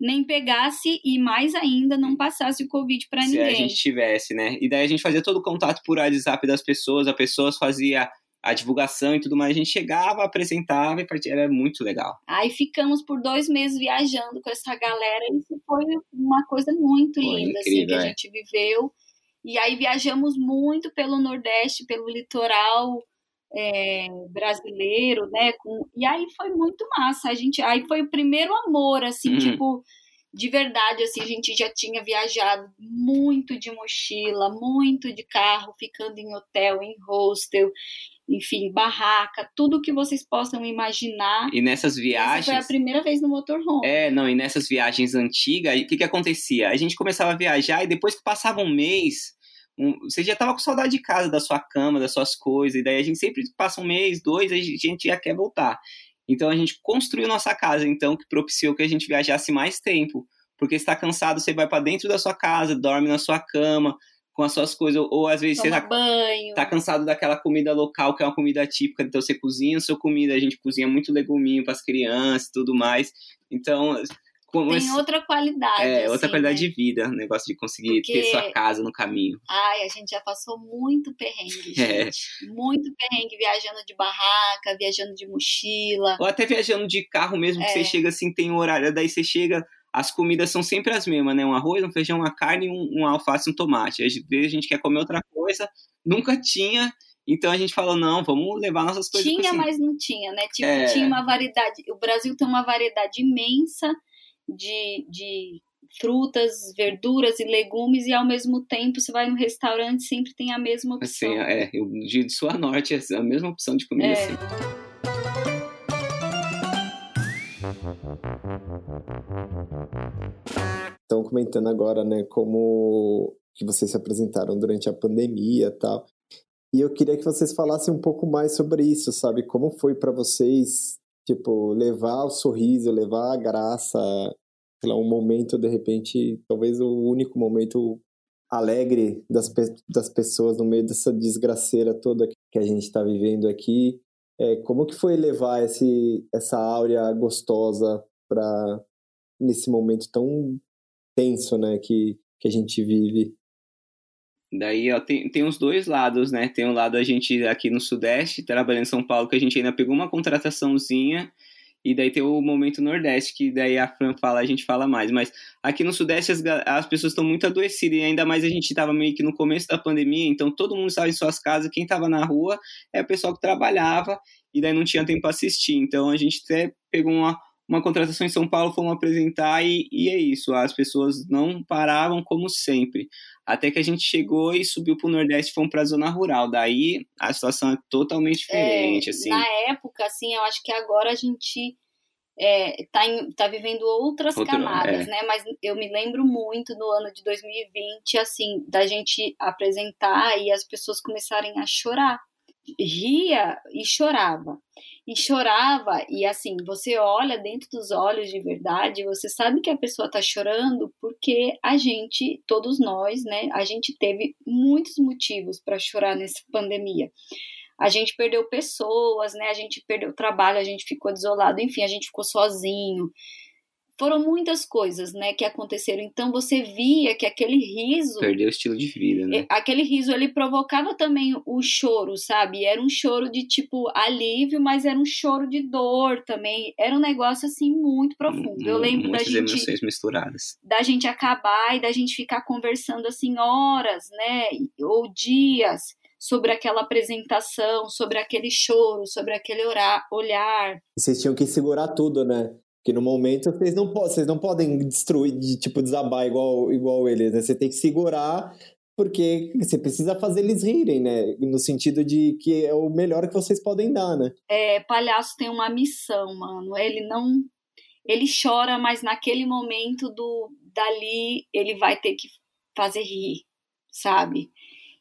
nem pegasse e mais ainda não passasse o Covid para ninguém. Se a gente tivesse, né? E daí a gente fazia todo o contato por WhatsApp das pessoas, as pessoas fazia a divulgação e tudo mais, a gente chegava, apresentava e partia, era muito legal. Aí ficamos por dois meses viajando com essa galera, e isso foi uma coisa muito linda, incrível, assim, que a é. gente viveu. E aí viajamos muito pelo Nordeste, pelo litoral é, brasileiro, né? Com, e aí foi muito massa. A gente, aí foi o primeiro amor, assim, uhum. tipo, de verdade, assim, a gente já tinha viajado muito de mochila, muito de carro, ficando em hotel, em hostel, enfim, barraca, tudo que vocês possam imaginar. E nessas viagens. Essa foi a primeira vez no motorhome. É, não, e nessas viagens antigas, o que, que acontecia? A gente começava a viajar e depois que passava um mês, um, você já tava com saudade de casa, da sua cama, das suas coisas, e daí a gente sempre passa um mês, dois, a gente já quer voltar. Então a gente construiu nossa casa, então, que propiciou que a gente viajasse mais tempo. Porque está cansado, você vai para dentro da sua casa, dorme na sua cama, com as suas coisas, ou, ou às vezes Toma você tá, banho. tá cansado daquela comida local, que é uma comida típica, então você cozinha a sua comida, a gente cozinha muito leguminho para as crianças e tudo mais. Então, como tem outra qualidade. É, assim, outra qualidade né? de vida, o negócio de conseguir Porque... ter sua casa no caminho. Ai, a gente já passou muito perrengue, é. gente. É. Muito perrengue viajando de barraca, viajando de mochila. Ou até viajando de carro mesmo, é. que você chega assim, tem um horário, daí você chega, as comidas são sempre as mesmas, né? Um arroz, um feijão, uma carne, um, um alface, um tomate. Às vezes a gente quer comer outra coisa, nunca tinha. Então a gente falou, não, vamos levar nossas coisas. Tinha, mas não tinha, né? Tipo, é... tinha uma variedade. O Brasil tem uma variedade imensa de, de frutas, verduras e legumes e ao mesmo tempo você vai no restaurante sempre tem a mesma opção. Assim, é, eu, de sul a norte é a mesma opção de comida. É. Assim. Estão comentando agora, né, como que vocês se apresentaram durante a pandemia e tal. E eu queria que vocês falassem um pouco mais sobre isso, sabe? Como foi para vocês Tipo, levar o sorriso, levar a graça, sei lá, um momento, de repente, talvez o único momento alegre das, das pessoas no meio dessa desgraceira toda que a gente está vivendo aqui. É, como que foi levar esse, essa áurea gostosa para nesse momento tão tenso, né, que, que a gente vive? Daí, ó, tem, tem os dois lados, né? Tem um lado a gente aqui no Sudeste, trabalhando em São Paulo, que a gente ainda pegou uma contrataçãozinha, e daí tem o momento Nordeste, que daí a Fran fala, a gente fala mais. Mas aqui no Sudeste as, as pessoas estão muito adoecidas, e ainda mais a gente estava meio que no começo da pandemia, então todo mundo estava em suas casas, quem estava na rua é o pessoal que trabalhava, e daí não tinha tempo para assistir. Então a gente até pegou uma, uma contratação em São Paulo, fomos apresentar e, e, é isso, as pessoas não paravam como sempre. Até que a gente chegou e subiu para o Nordeste, fomos para a zona rural. Daí a situação é totalmente diferente. É, assim. Na época, assim, eu acho que agora a gente está é, tá vivendo outras Outro, camadas, é. né? Mas eu me lembro muito no ano de 2020, assim, da gente apresentar e as pessoas começarem a chorar. Ria e chorava e chorava, e assim, você olha dentro dos olhos de verdade, você sabe que a pessoa está chorando porque a gente, todos nós, né, a gente teve muitos motivos para chorar nessa pandemia. A gente perdeu pessoas, né, a gente perdeu trabalho, a gente ficou desolado, enfim, a gente ficou sozinho foram muitas coisas, né, que aconteceram. Então você via que aquele riso perdeu o estilo de vida, né? Aquele riso ele provocava também o choro, sabe? Era um choro de tipo alívio, mas era um choro de dor também. Era um negócio assim muito profundo. Eu lembro Muitas da gente emoções misturadas. Da gente acabar e da gente ficar conversando assim horas, né, ou dias sobre aquela apresentação, sobre aquele choro, sobre aquele orar, olhar. Vocês tinham que segurar tudo, né? Porque no momento vocês não, vocês não podem destruir, de, tipo, desabar igual, igual eles, né? Você tem que segurar Porque você precisa fazer eles rirem, né? No sentido de que é o melhor que vocês podem dar, né? É, palhaço tem uma missão, mano. Ele não. Ele chora, mas naquele momento do dali ele vai ter que fazer rir, sabe?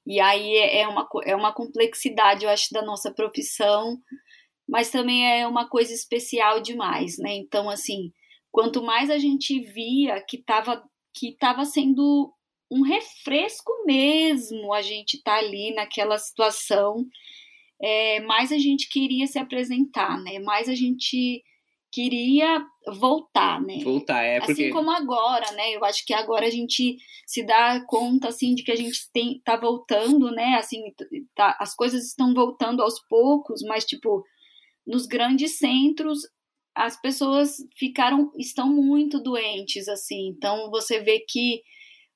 E aí é, é uma, é uma complexidade, eu acho, da nossa profissão, mas também é uma coisa especial demais, né? Então, assim, quanto mais a gente via que estava que tava sendo um refresco mesmo a gente tá ali naquela situação, é, mais a gente queria se apresentar, né? Mais a gente queria voltar, né? Voltar, é porque... Assim como agora, né? Eu acho que agora a gente se dá conta, assim, de que a gente tem, tá voltando, né? Assim, tá, as coisas estão voltando aos poucos, mas, tipo, nos grandes centros as pessoas ficaram, estão muito doentes, assim. Então, você vê que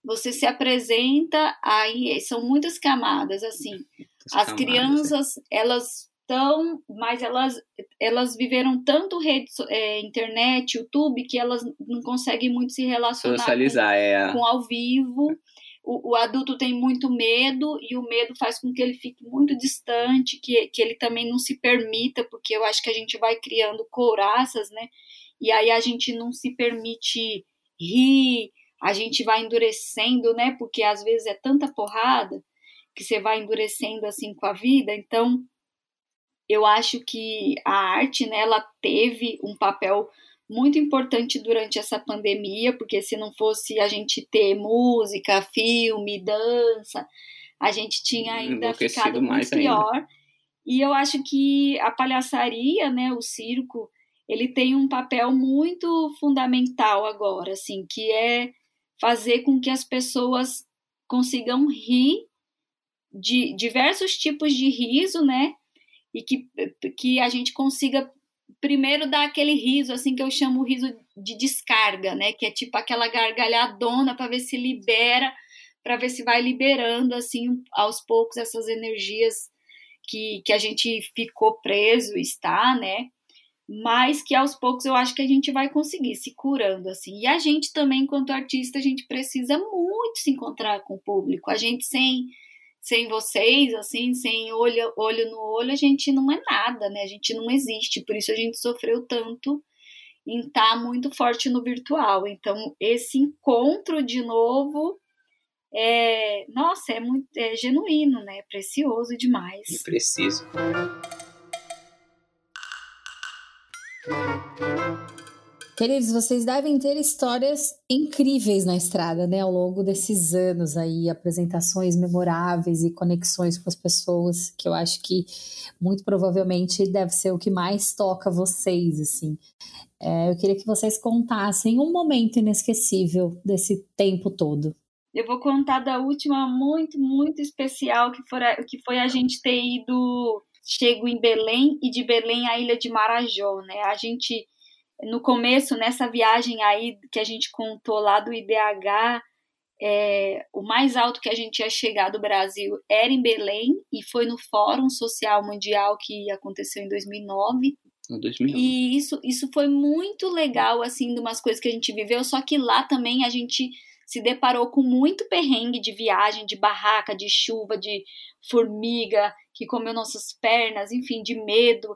você se apresenta, aí são muitas camadas, assim. Muitas as camadas, crianças, é. elas estão, mas elas, elas viveram tanto rede, é, internet, YouTube, que elas não conseguem muito se relacionar Socializar, com, é. com ao vivo. O, o, adulto tem muito medo e o medo faz com que ele fique muito distante, que, que ele também não se permita, porque eu acho que a gente vai criando couraças, né? E aí a gente não se permite rir, a gente vai endurecendo, né? Porque às vezes é tanta porrada que você vai endurecendo assim com a vida. Então, eu acho que a arte, né, ela teve um papel muito importante durante essa pandemia, porque se não fosse a gente ter música, filme, dança, a gente tinha ainda ficado muito pior. Ainda. E eu acho que a palhaçaria, né, o circo, ele tem um papel muito fundamental agora, assim, que é fazer com que as pessoas consigam rir de diversos tipos de riso, né? E que, que a gente consiga primeiro dar aquele riso, assim que eu chamo o riso de descarga, né? Que é tipo aquela gargalhadona para ver se libera, para ver se vai liberando assim aos poucos essas energias que, que a gente ficou preso, está, né? mas que aos poucos eu acho que a gente vai conseguir se curando assim. E a gente também, enquanto artista, a gente precisa muito se encontrar com o público. A gente sem sem vocês, assim, sem olho, olho no olho, a gente não é nada, né? A gente não existe. Por isso a gente sofreu tanto em estar tá muito forte no virtual. Então, esse encontro de novo é, nossa, é muito é genuíno, né? É precioso demais. É preciso. Queridos, vocês devem ter histórias incríveis na estrada, né? Ao longo desses anos aí, apresentações memoráveis e conexões com as pessoas, que eu acho que muito provavelmente deve ser o que mais toca vocês, assim. É, eu queria que vocês contassem um momento inesquecível desse tempo todo. Eu vou contar da última muito, muito especial, que, for que foi a gente ter ido chego em Belém e de Belém à ilha de Marajó, né? A gente no começo nessa viagem aí que a gente contou lá do IDH, é, o mais alto que a gente ia chegar do Brasil era em Belém e foi no Fórum Social Mundial que aconteceu em 2009. 2009. E isso, isso foi muito legal, assim, de umas coisas que a gente viveu, só que lá também a gente se deparou com muito perrengue de viagem, de barraca, de chuva, de formiga que comeu nossas pernas, enfim, de medo.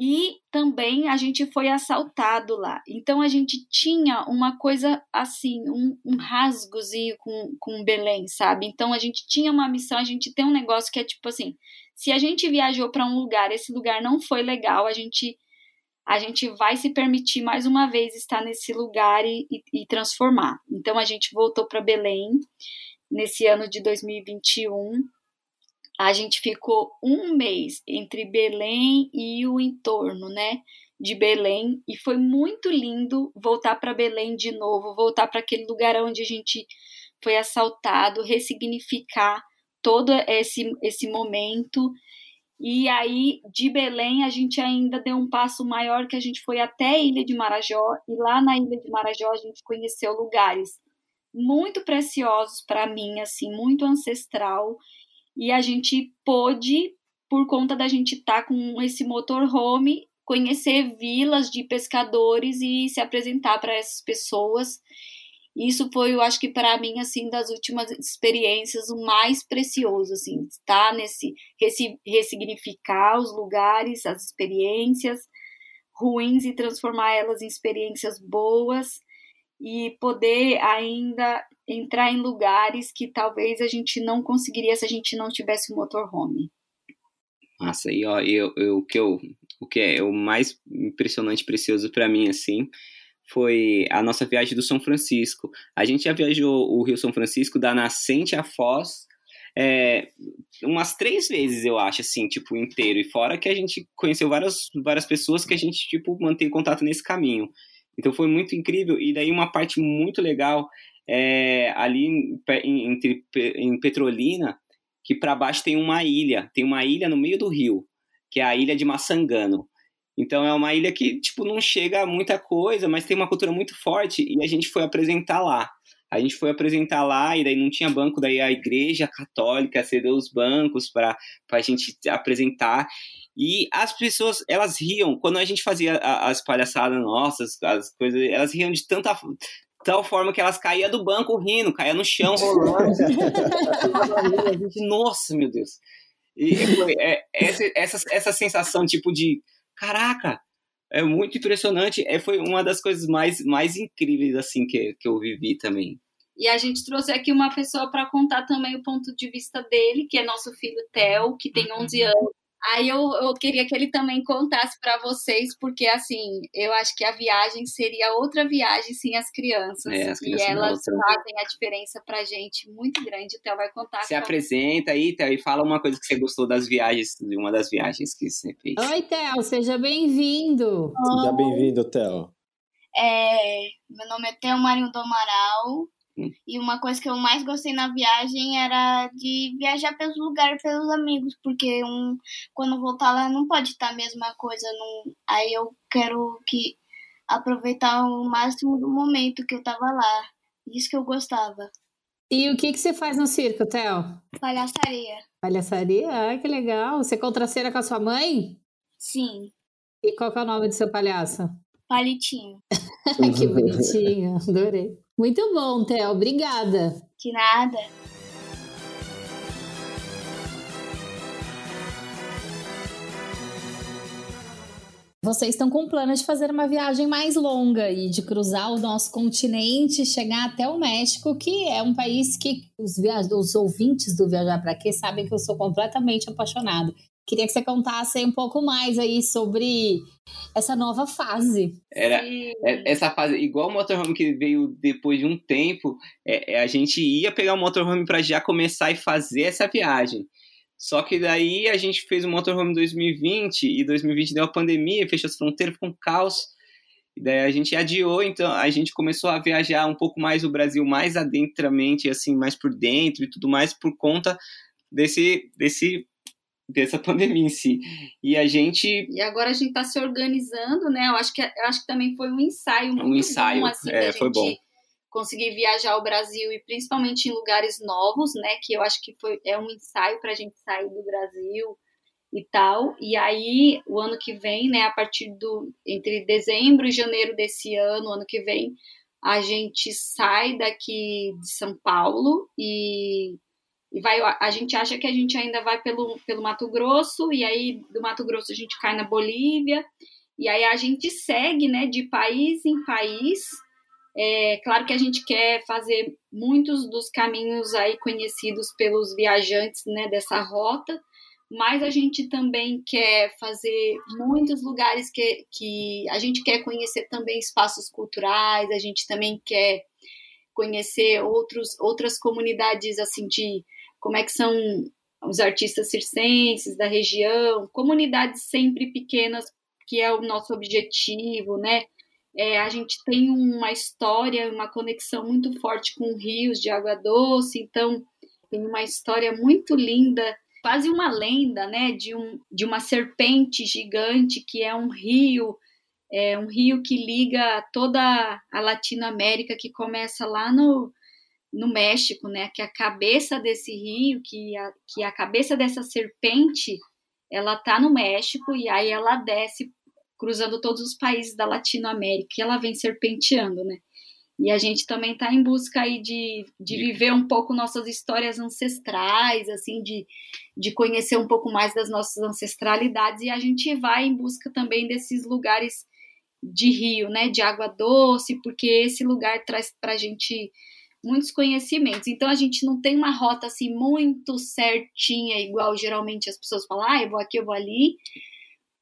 E também a gente foi assaltado lá. Então a gente tinha uma coisa assim, um, um rasgozinho com, com Belém, sabe? Então a gente tinha uma missão, a gente tem um negócio que é tipo assim: se a gente viajou para um lugar, esse lugar não foi legal, a gente a gente vai se permitir mais uma vez estar nesse lugar e, e, e transformar. Então a gente voltou para Belém nesse ano de 2021. A gente ficou um mês entre Belém e o entorno, né? De Belém. E foi muito lindo voltar para Belém de novo, voltar para aquele lugar onde a gente foi assaltado, ressignificar todo esse, esse momento. E aí, de Belém, a gente ainda deu um passo maior, que a gente foi até a Ilha de Marajó, e lá na Ilha de Marajó a gente conheceu lugares muito preciosos para mim, assim, muito ancestral, e a gente pôde, por conta da gente estar tá com esse motorhome, conhecer vilas de pescadores e se apresentar para essas pessoas. Isso foi, eu acho que para mim, assim, das últimas experiências, o mais precioso, assim, estar nesse, ressignificar os lugares, as experiências ruins e transformar elas em experiências boas e poder ainda entrar em lugares que talvez a gente não conseguiria se a gente não tivesse um motorhome. Nossa, e ó, eu, eu, o que eu, o que é o mais impressionante, precioso para mim assim, foi a nossa viagem do São Francisco. A gente já viajou o Rio São Francisco da nascente à Foz é, umas três vezes, eu acho, assim, tipo, inteiro. E fora que a gente conheceu várias, várias pessoas que a gente, tipo, mantém contato nesse caminho. Então foi muito incrível. E daí uma parte muito legal é ali em, em Petrolina, que para baixo tem uma ilha. Tem uma ilha no meio do rio, que é a ilha de Maçangano. Então é uma ilha que, tipo, não chega a muita coisa, mas tem uma cultura muito forte e a gente foi apresentar lá. A gente foi apresentar lá e daí não tinha banco, daí a igreja católica cedeu os bancos para a gente apresentar. E as pessoas, elas riam, quando a gente fazia as palhaçadas nossas, as coisas, elas riam de tanta tal forma que elas caíam do banco rindo, caía no chão rolando. Nossa, meu Deus. E é, essa, essa, essa sensação, tipo, de caraca, é muito impressionante. É, foi uma das coisas mais, mais incríveis assim que, que eu vivi também. E a gente trouxe aqui uma pessoa para contar também o ponto de vista dele, que é nosso filho Theo, que tem 11 uhum. anos. Aí eu, eu queria que ele também contasse para vocês, porque assim, eu acho que a viagem seria outra viagem sem as crianças. É, as crianças e elas fazem a diferença pra gente muito grande. O Theo vai contar. Se apresenta aí, Theo, e fala uma coisa que você gostou das viagens, de uma das viagens que você fez. Oi, Theo, seja bem-vindo. Seja bem-vindo, Theo. É, meu nome é Theo Marinho do Amaral, e uma coisa que eu mais gostei na viagem era de viajar pelos lugares, pelos amigos, porque um, quando voltar lá não pode estar a mesma coisa. Não, aí eu quero que aproveitar o máximo do momento que eu tava lá. Isso que eu gostava. E o que, que você faz no circo, Theo? Palhaçaria. Palhaçaria? Ah, que legal. Você contraceira com a sua mãe? Sim. E qual é o nome do seu palhaço? Palitinho. que bonitinho, adorei. Muito bom, Theo, obrigada. De nada. Vocês estão com plano de fazer uma viagem mais longa e de cruzar o nosso continente, chegar até o México, que é um país que os, os ouvintes do Viajar para Quê sabem que eu sou completamente apaixonado. Queria que você contasse um pouco mais aí sobre essa nova fase. Era é, essa fase, igual o motorhome que veio depois de um tempo, é, é a gente ia pegar o motorhome para já começar e fazer essa viagem. Só que daí a gente fez o motorhome 2020 e 2020 deu a pandemia, fechou as fronteiras, ficou um caos. E daí a gente adiou, então a gente começou a viajar um pouco mais o Brasil mais adentramente, assim, mais por dentro e tudo mais por conta desse desse dessa pandemia em si. E a gente. E agora a gente está se organizando, né? Eu acho que, eu acho que também foi um ensaio muito um ensaio, bom, assim, é, foi bom. conseguir viajar ao Brasil e principalmente em lugares novos, né? Que eu acho que foi, é um ensaio para a gente sair do Brasil e tal. E aí, o ano que vem, né? A partir do. Entre dezembro e janeiro desse ano, ano que vem. A gente sai daqui de São Paulo e e vai, a gente acha que a gente ainda vai pelo, pelo Mato Grosso, e aí do Mato Grosso a gente cai na Bolívia, e aí a gente segue, né, de país em país. É, claro que a gente quer fazer muitos dos caminhos aí conhecidos pelos viajantes, né, dessa rota, mas a gente também quer fazer muitos lugares que, que a gente quer conhecer também espaços culturais, a gente também quer conhecer outros, outras comunidades assim de como é que são os artistas circenses da região, comunidades sempre pequenas, que é o nosso objetivo, né? É, a gente tem uma história, uma conexão muito forte com rios de água doce, então tem uma história muito linda, quase uma lenda, né, de, um, de uma serpente gigante que é um rio, é um rio que liga toda a Latinoamérica, que começa lá no, no México, né, que a cabeça desse rio, que a, que a cabeça dessa serpente, ela tá no México e aí ela desce cruzando todos os países da Latinoamérica e ela vem serpenteando, né? E a gente também está em busca aí de, de viver um pouco nossas histórias ancestrais, assim, de, de conhecer um pouco mais das nossas ancestralidades. E a gente vai em busca também desses lugares de rio, né, de água doce, porque esse lugar traz para a gente muitos conhecimentos. Então a gente não tem uma rota assim muito certinha, igual geralmente as pessoas falam, ah, eu vou aqui, eu vou ali,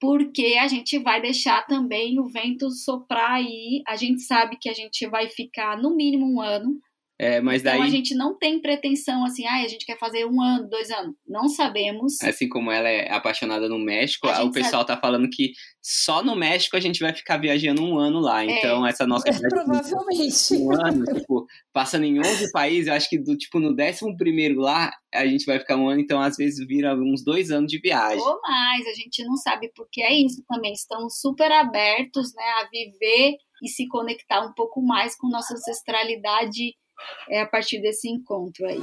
porque a gente vai deixar também o vento soprar aí. A gente sabe que a gente vai ficar no mínimo um ano é, mas então daí, a gente não tem pretensão assim, ah, a gente quer fazer um ano, dois anos. Não sabemos. assim como ela é apaixonada no México, A o pessoal tá falando que só no México a gente vai ficar viajando um ano lá. É. Então, essa nossa viagem de Provavelmente. um ano, tipo, passando em 11 países, eu acho que do tipo no 11 primeiro lá, a gente vai ficar um ano, então às vezes vira uns dois anos de viagem. Ou mais, a gente não sabe porque é isso também. Estamos super abertos né, a viver e se conectar um pouco mais com nossa ancestralidade é a partir desse encontro aí.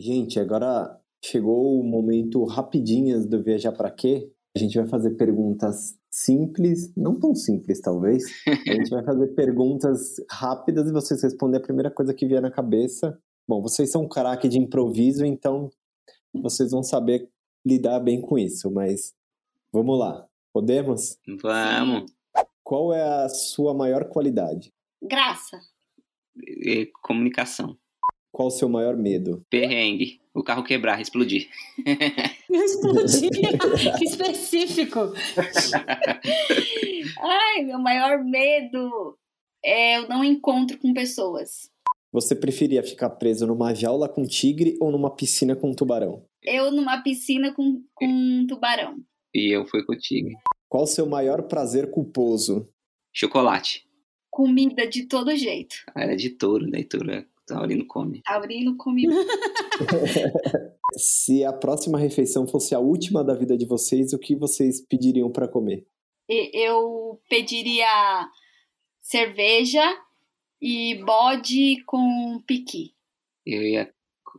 Gente, agora chegou o momento rapidinhas do Viajar Pra Quê. A gente vai fazer perguntas simples, não tão simples talvez. A gente vai fazer perguntas rápidas e vocês respondem a primeira coisa que vier na cabeça. Bom, vocês são um craque de improviso, então vocês vão saber lidar bem com isso, mas vamos lá. Podemos? Vamos. Qual é a sua maior qualidade? Graça. E comunicação. Qual o seu maior medo? Perrengue. O carro quebrar, explodir. Explodir. que específico. Ai, meu maior medo é eu não encontro com pessoas. Você preferia ficar preso numa jaula com tigre ou numa piscina com tubarão? Eu numa piscina com, com um tubarão. E eu fui contigo. Qual o seu maior prazer culposo? Chocolate. Comida de todo jeito. Ah, Era de touro, daí touro taurino come. Taurino come Se a próxima refeição fosse a última da vida de vocês, o que vocês pediriam para comer? Eu pediria cerveja e bode com piqui. Eu ia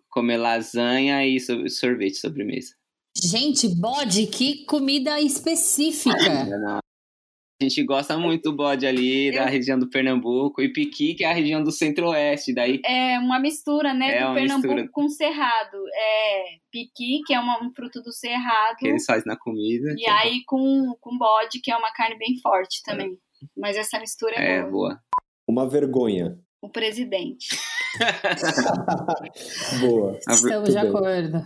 comer lasanha e so- sorvete sobremesa. Gente, bode, que comida específica. Não. A gente gosta muito do bode ali da região do Pernambuco e Piqui, que é a região do centro-oeste. Daí É uma mistura, né, É do Pernambuco mistura. com cerrado. É piqui, que é uma- um fruto do cerrado, que eles fazem na comida. e aí com, com bode, que é uma carne bem forte também. Mas essa mistura é, É, boa. boa. Uma vergonha. O presidente. Boa, Estamos de acordo.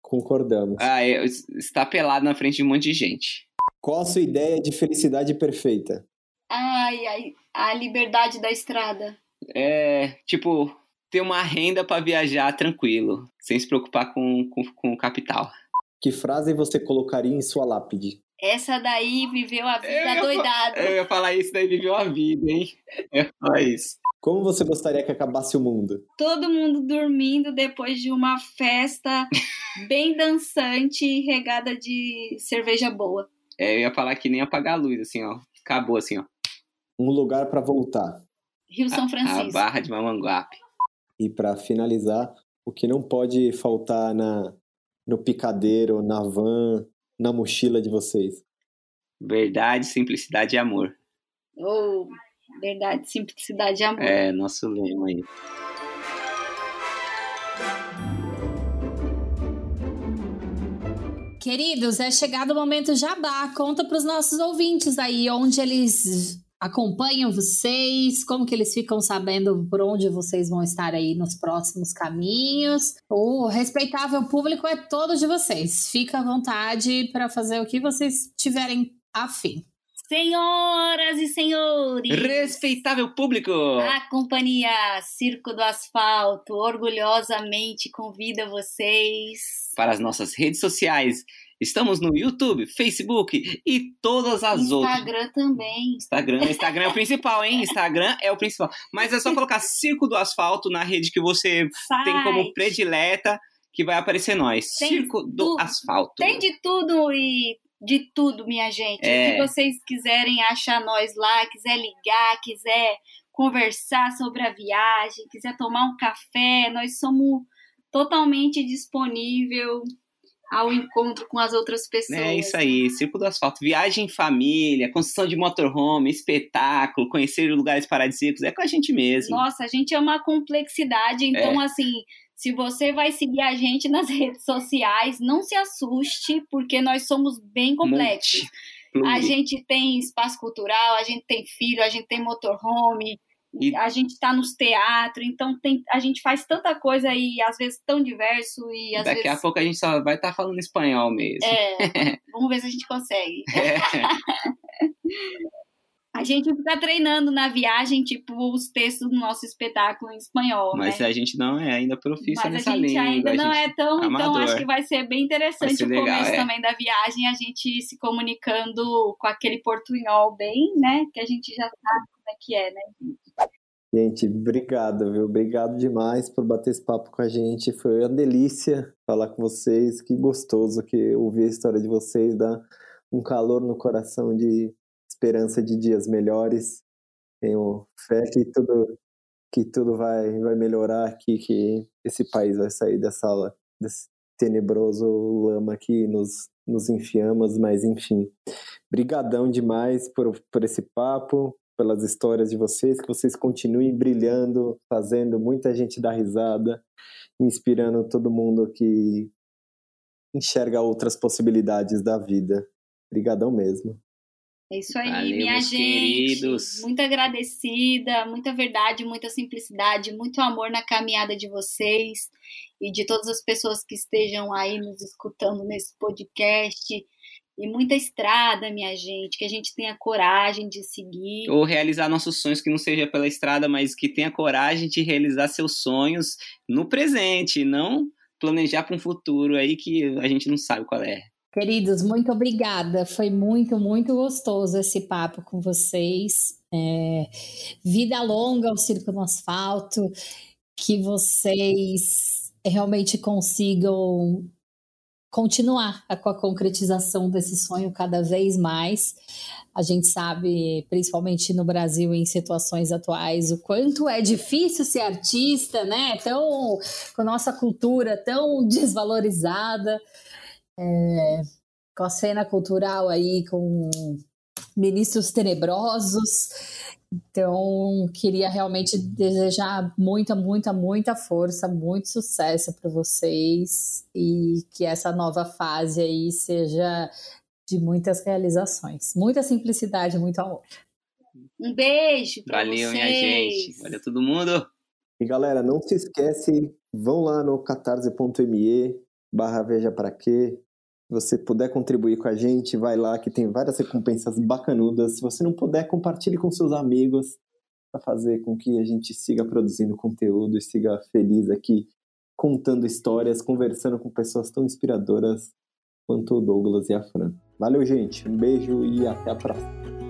concordamos. Ah, é, está pelado na frente de um monte de gente. Qual a sua ideia de felicidade perfeita? Ai, ai, a liberdade da estrada. É, tipo, ter uma renda para viajar tranquilo, sem se preocupar com, com, com o capital. Que frase você colocaria em sua lápide? Essa daí viveu a vida Eu ia fa- doidada. Eu ia falar isso, daí viveu a vida, hein? Eu ia falar isso. Como você gostaria que acabasse o mundo? Todo mundo dormindo depois de uma festa bem dançante e regada de cerveja boa. É, eu ia falar que nem apagar a luz, assim, ó. Acabou, assim, ó. Um lugar para voltar. Rio São A Francisco. barra de Mamanguape. E para finalizar, o que não pode faltar na no picadeiro, na van, na mochila de vocês? Verdade, simplicidade e amor. Oh, verdade, simplicidade e amor. É, nosso lema aí. Queridos, é chegado o momento jabá. Conta para os nossos ouvintes aí onde eles acompanham vocês, como que eles ficam sabendo por onde vocês vão estar aí nos próximos caminhos. O respeitável público é todo de vocês. Fica à vontade para fazer o que vocês tiverem afim. Senhoras e senhores, Respeitável público! a companhia Circo do Asfalto orgulhosamente convida vocês Para as nossas redes sociais. Estamos no YouTube, Facebook e todas as outras. Instagram também. Instagram, Instagram é o principal, hein? Instagram é o principal. Mas é só colocar Circo do Asfalto na rede que você tem como Site. predileta que vai aparecer nós. Tem Circo do. Asfalto. Tem de tudo e de tudo, minha gente. É. O que vocês quiserem achar nós lá, quiser ligar, quiser conversar sobre a viagem, quiser tomar um café, nós somos totalmente disponível ao encontro com as outras pessoas. É isso aí, né? Círculo do Asfalto. Viagem em família, construção de motorhome, espetáculo, conhecer lugares paradisíacos, é com a gente mesmo. Nossa, a gente é uma complexidade, então É. assim, se você vai seguir a gente nas redes sociais, não se assuste, porque nós somos bem complexos. A gente tem espaço cultural, a gente tem filho, a gente tem motorhome, E- a gente está nos teatros, então tem, a gente faz tanta coisa e às vezes tão diverso e Daqui vezes. a pouco a gente só vai estar falando espanhol mesmo. É, vamos ver se a gente consegue. É. A gente fica treinando na viagem, tipo, os textos do nosso espetáculo em espanhol, Mas né? a gente não é ainda profissa Mas nessa a gente língua. ainda não gente- é tão, então amador. acho que vai ser bem interessante ser o legal, começo é. também da viagem, a gente se comunicando com aquele portunhol bem, né? Que a gente já sabe é que é, né? Gente, obrigado, viu? Obrigado demais por bater esse papo com a gente. Foi uma delícia falar com vocês. Que gostoso que ouvir a história de vocês dá um calor no coração de esperança de dias melhores. Tenho fé que tudo que tudo vai vai melhorar aqui, que esse país vai sair dessa desse tenebroso lama que nos nos enfiamos, mas enfim. Brigadão demais por, por esse papo, pelas histórias de vocês, que vocês continuem brilhando, fazendo muita gente dar risada, inspirando todo mundo que enxerga outras possibilidades da vida. Brigadão mesmo. É isso aí, Valeu, minha meus gente. queridos. Muito agradecida, muita verdade, muita simplicidade, muito amor na caminhada de vocês e de todas as pessoas que estejam aí nos escutando nesse podcast. E muita estrada, minha gente, que a gente tenha coragem de seguir. Ou realizar nossos sonhos que não seja pela estrada, mas que tenha coragem de realizar seus sonhos no presente, não planejar para um futuro aí que a gente não sabe qual é. Queridos, muito obrigada. Foi muito, muito gostoso esse papo com vocês. É, vida longa ao Circo no Asfalto, que vocês realmente consigam continuar com a concretização desse sonho cada vez mais. A gente sabe, principalmente no Brasil, em situações atuais, o quanto é difícil ser artista, né? Tão, com nossa cultura tão desvalorizada com a cena cultural aí, com ministros tenebrosos. Então, queria realmente desejar muita, muita, muita força, muito sucesso para vocês e que essa nova fase aí seja de muitas realizações. Muita simplicidade, muito amor. Um beijo para Valeu, vocês. minha gente. Valeu todo mundo. E galera, não se esquece, vão lá no catarse.me barra veja pra quê. Você puder contribuir com a gente, vai lá que tem várias recompensas bacanudas. Se você não puder, compartilhe com seus amigos para fazer com que a gente siga produzindo conteúdo e siga feliz aqui, contando histórias, conversando com pessoas tão inspiradoras quanto o Douglas e a Fran. Valeu, gente. Um beijo e até a próxima.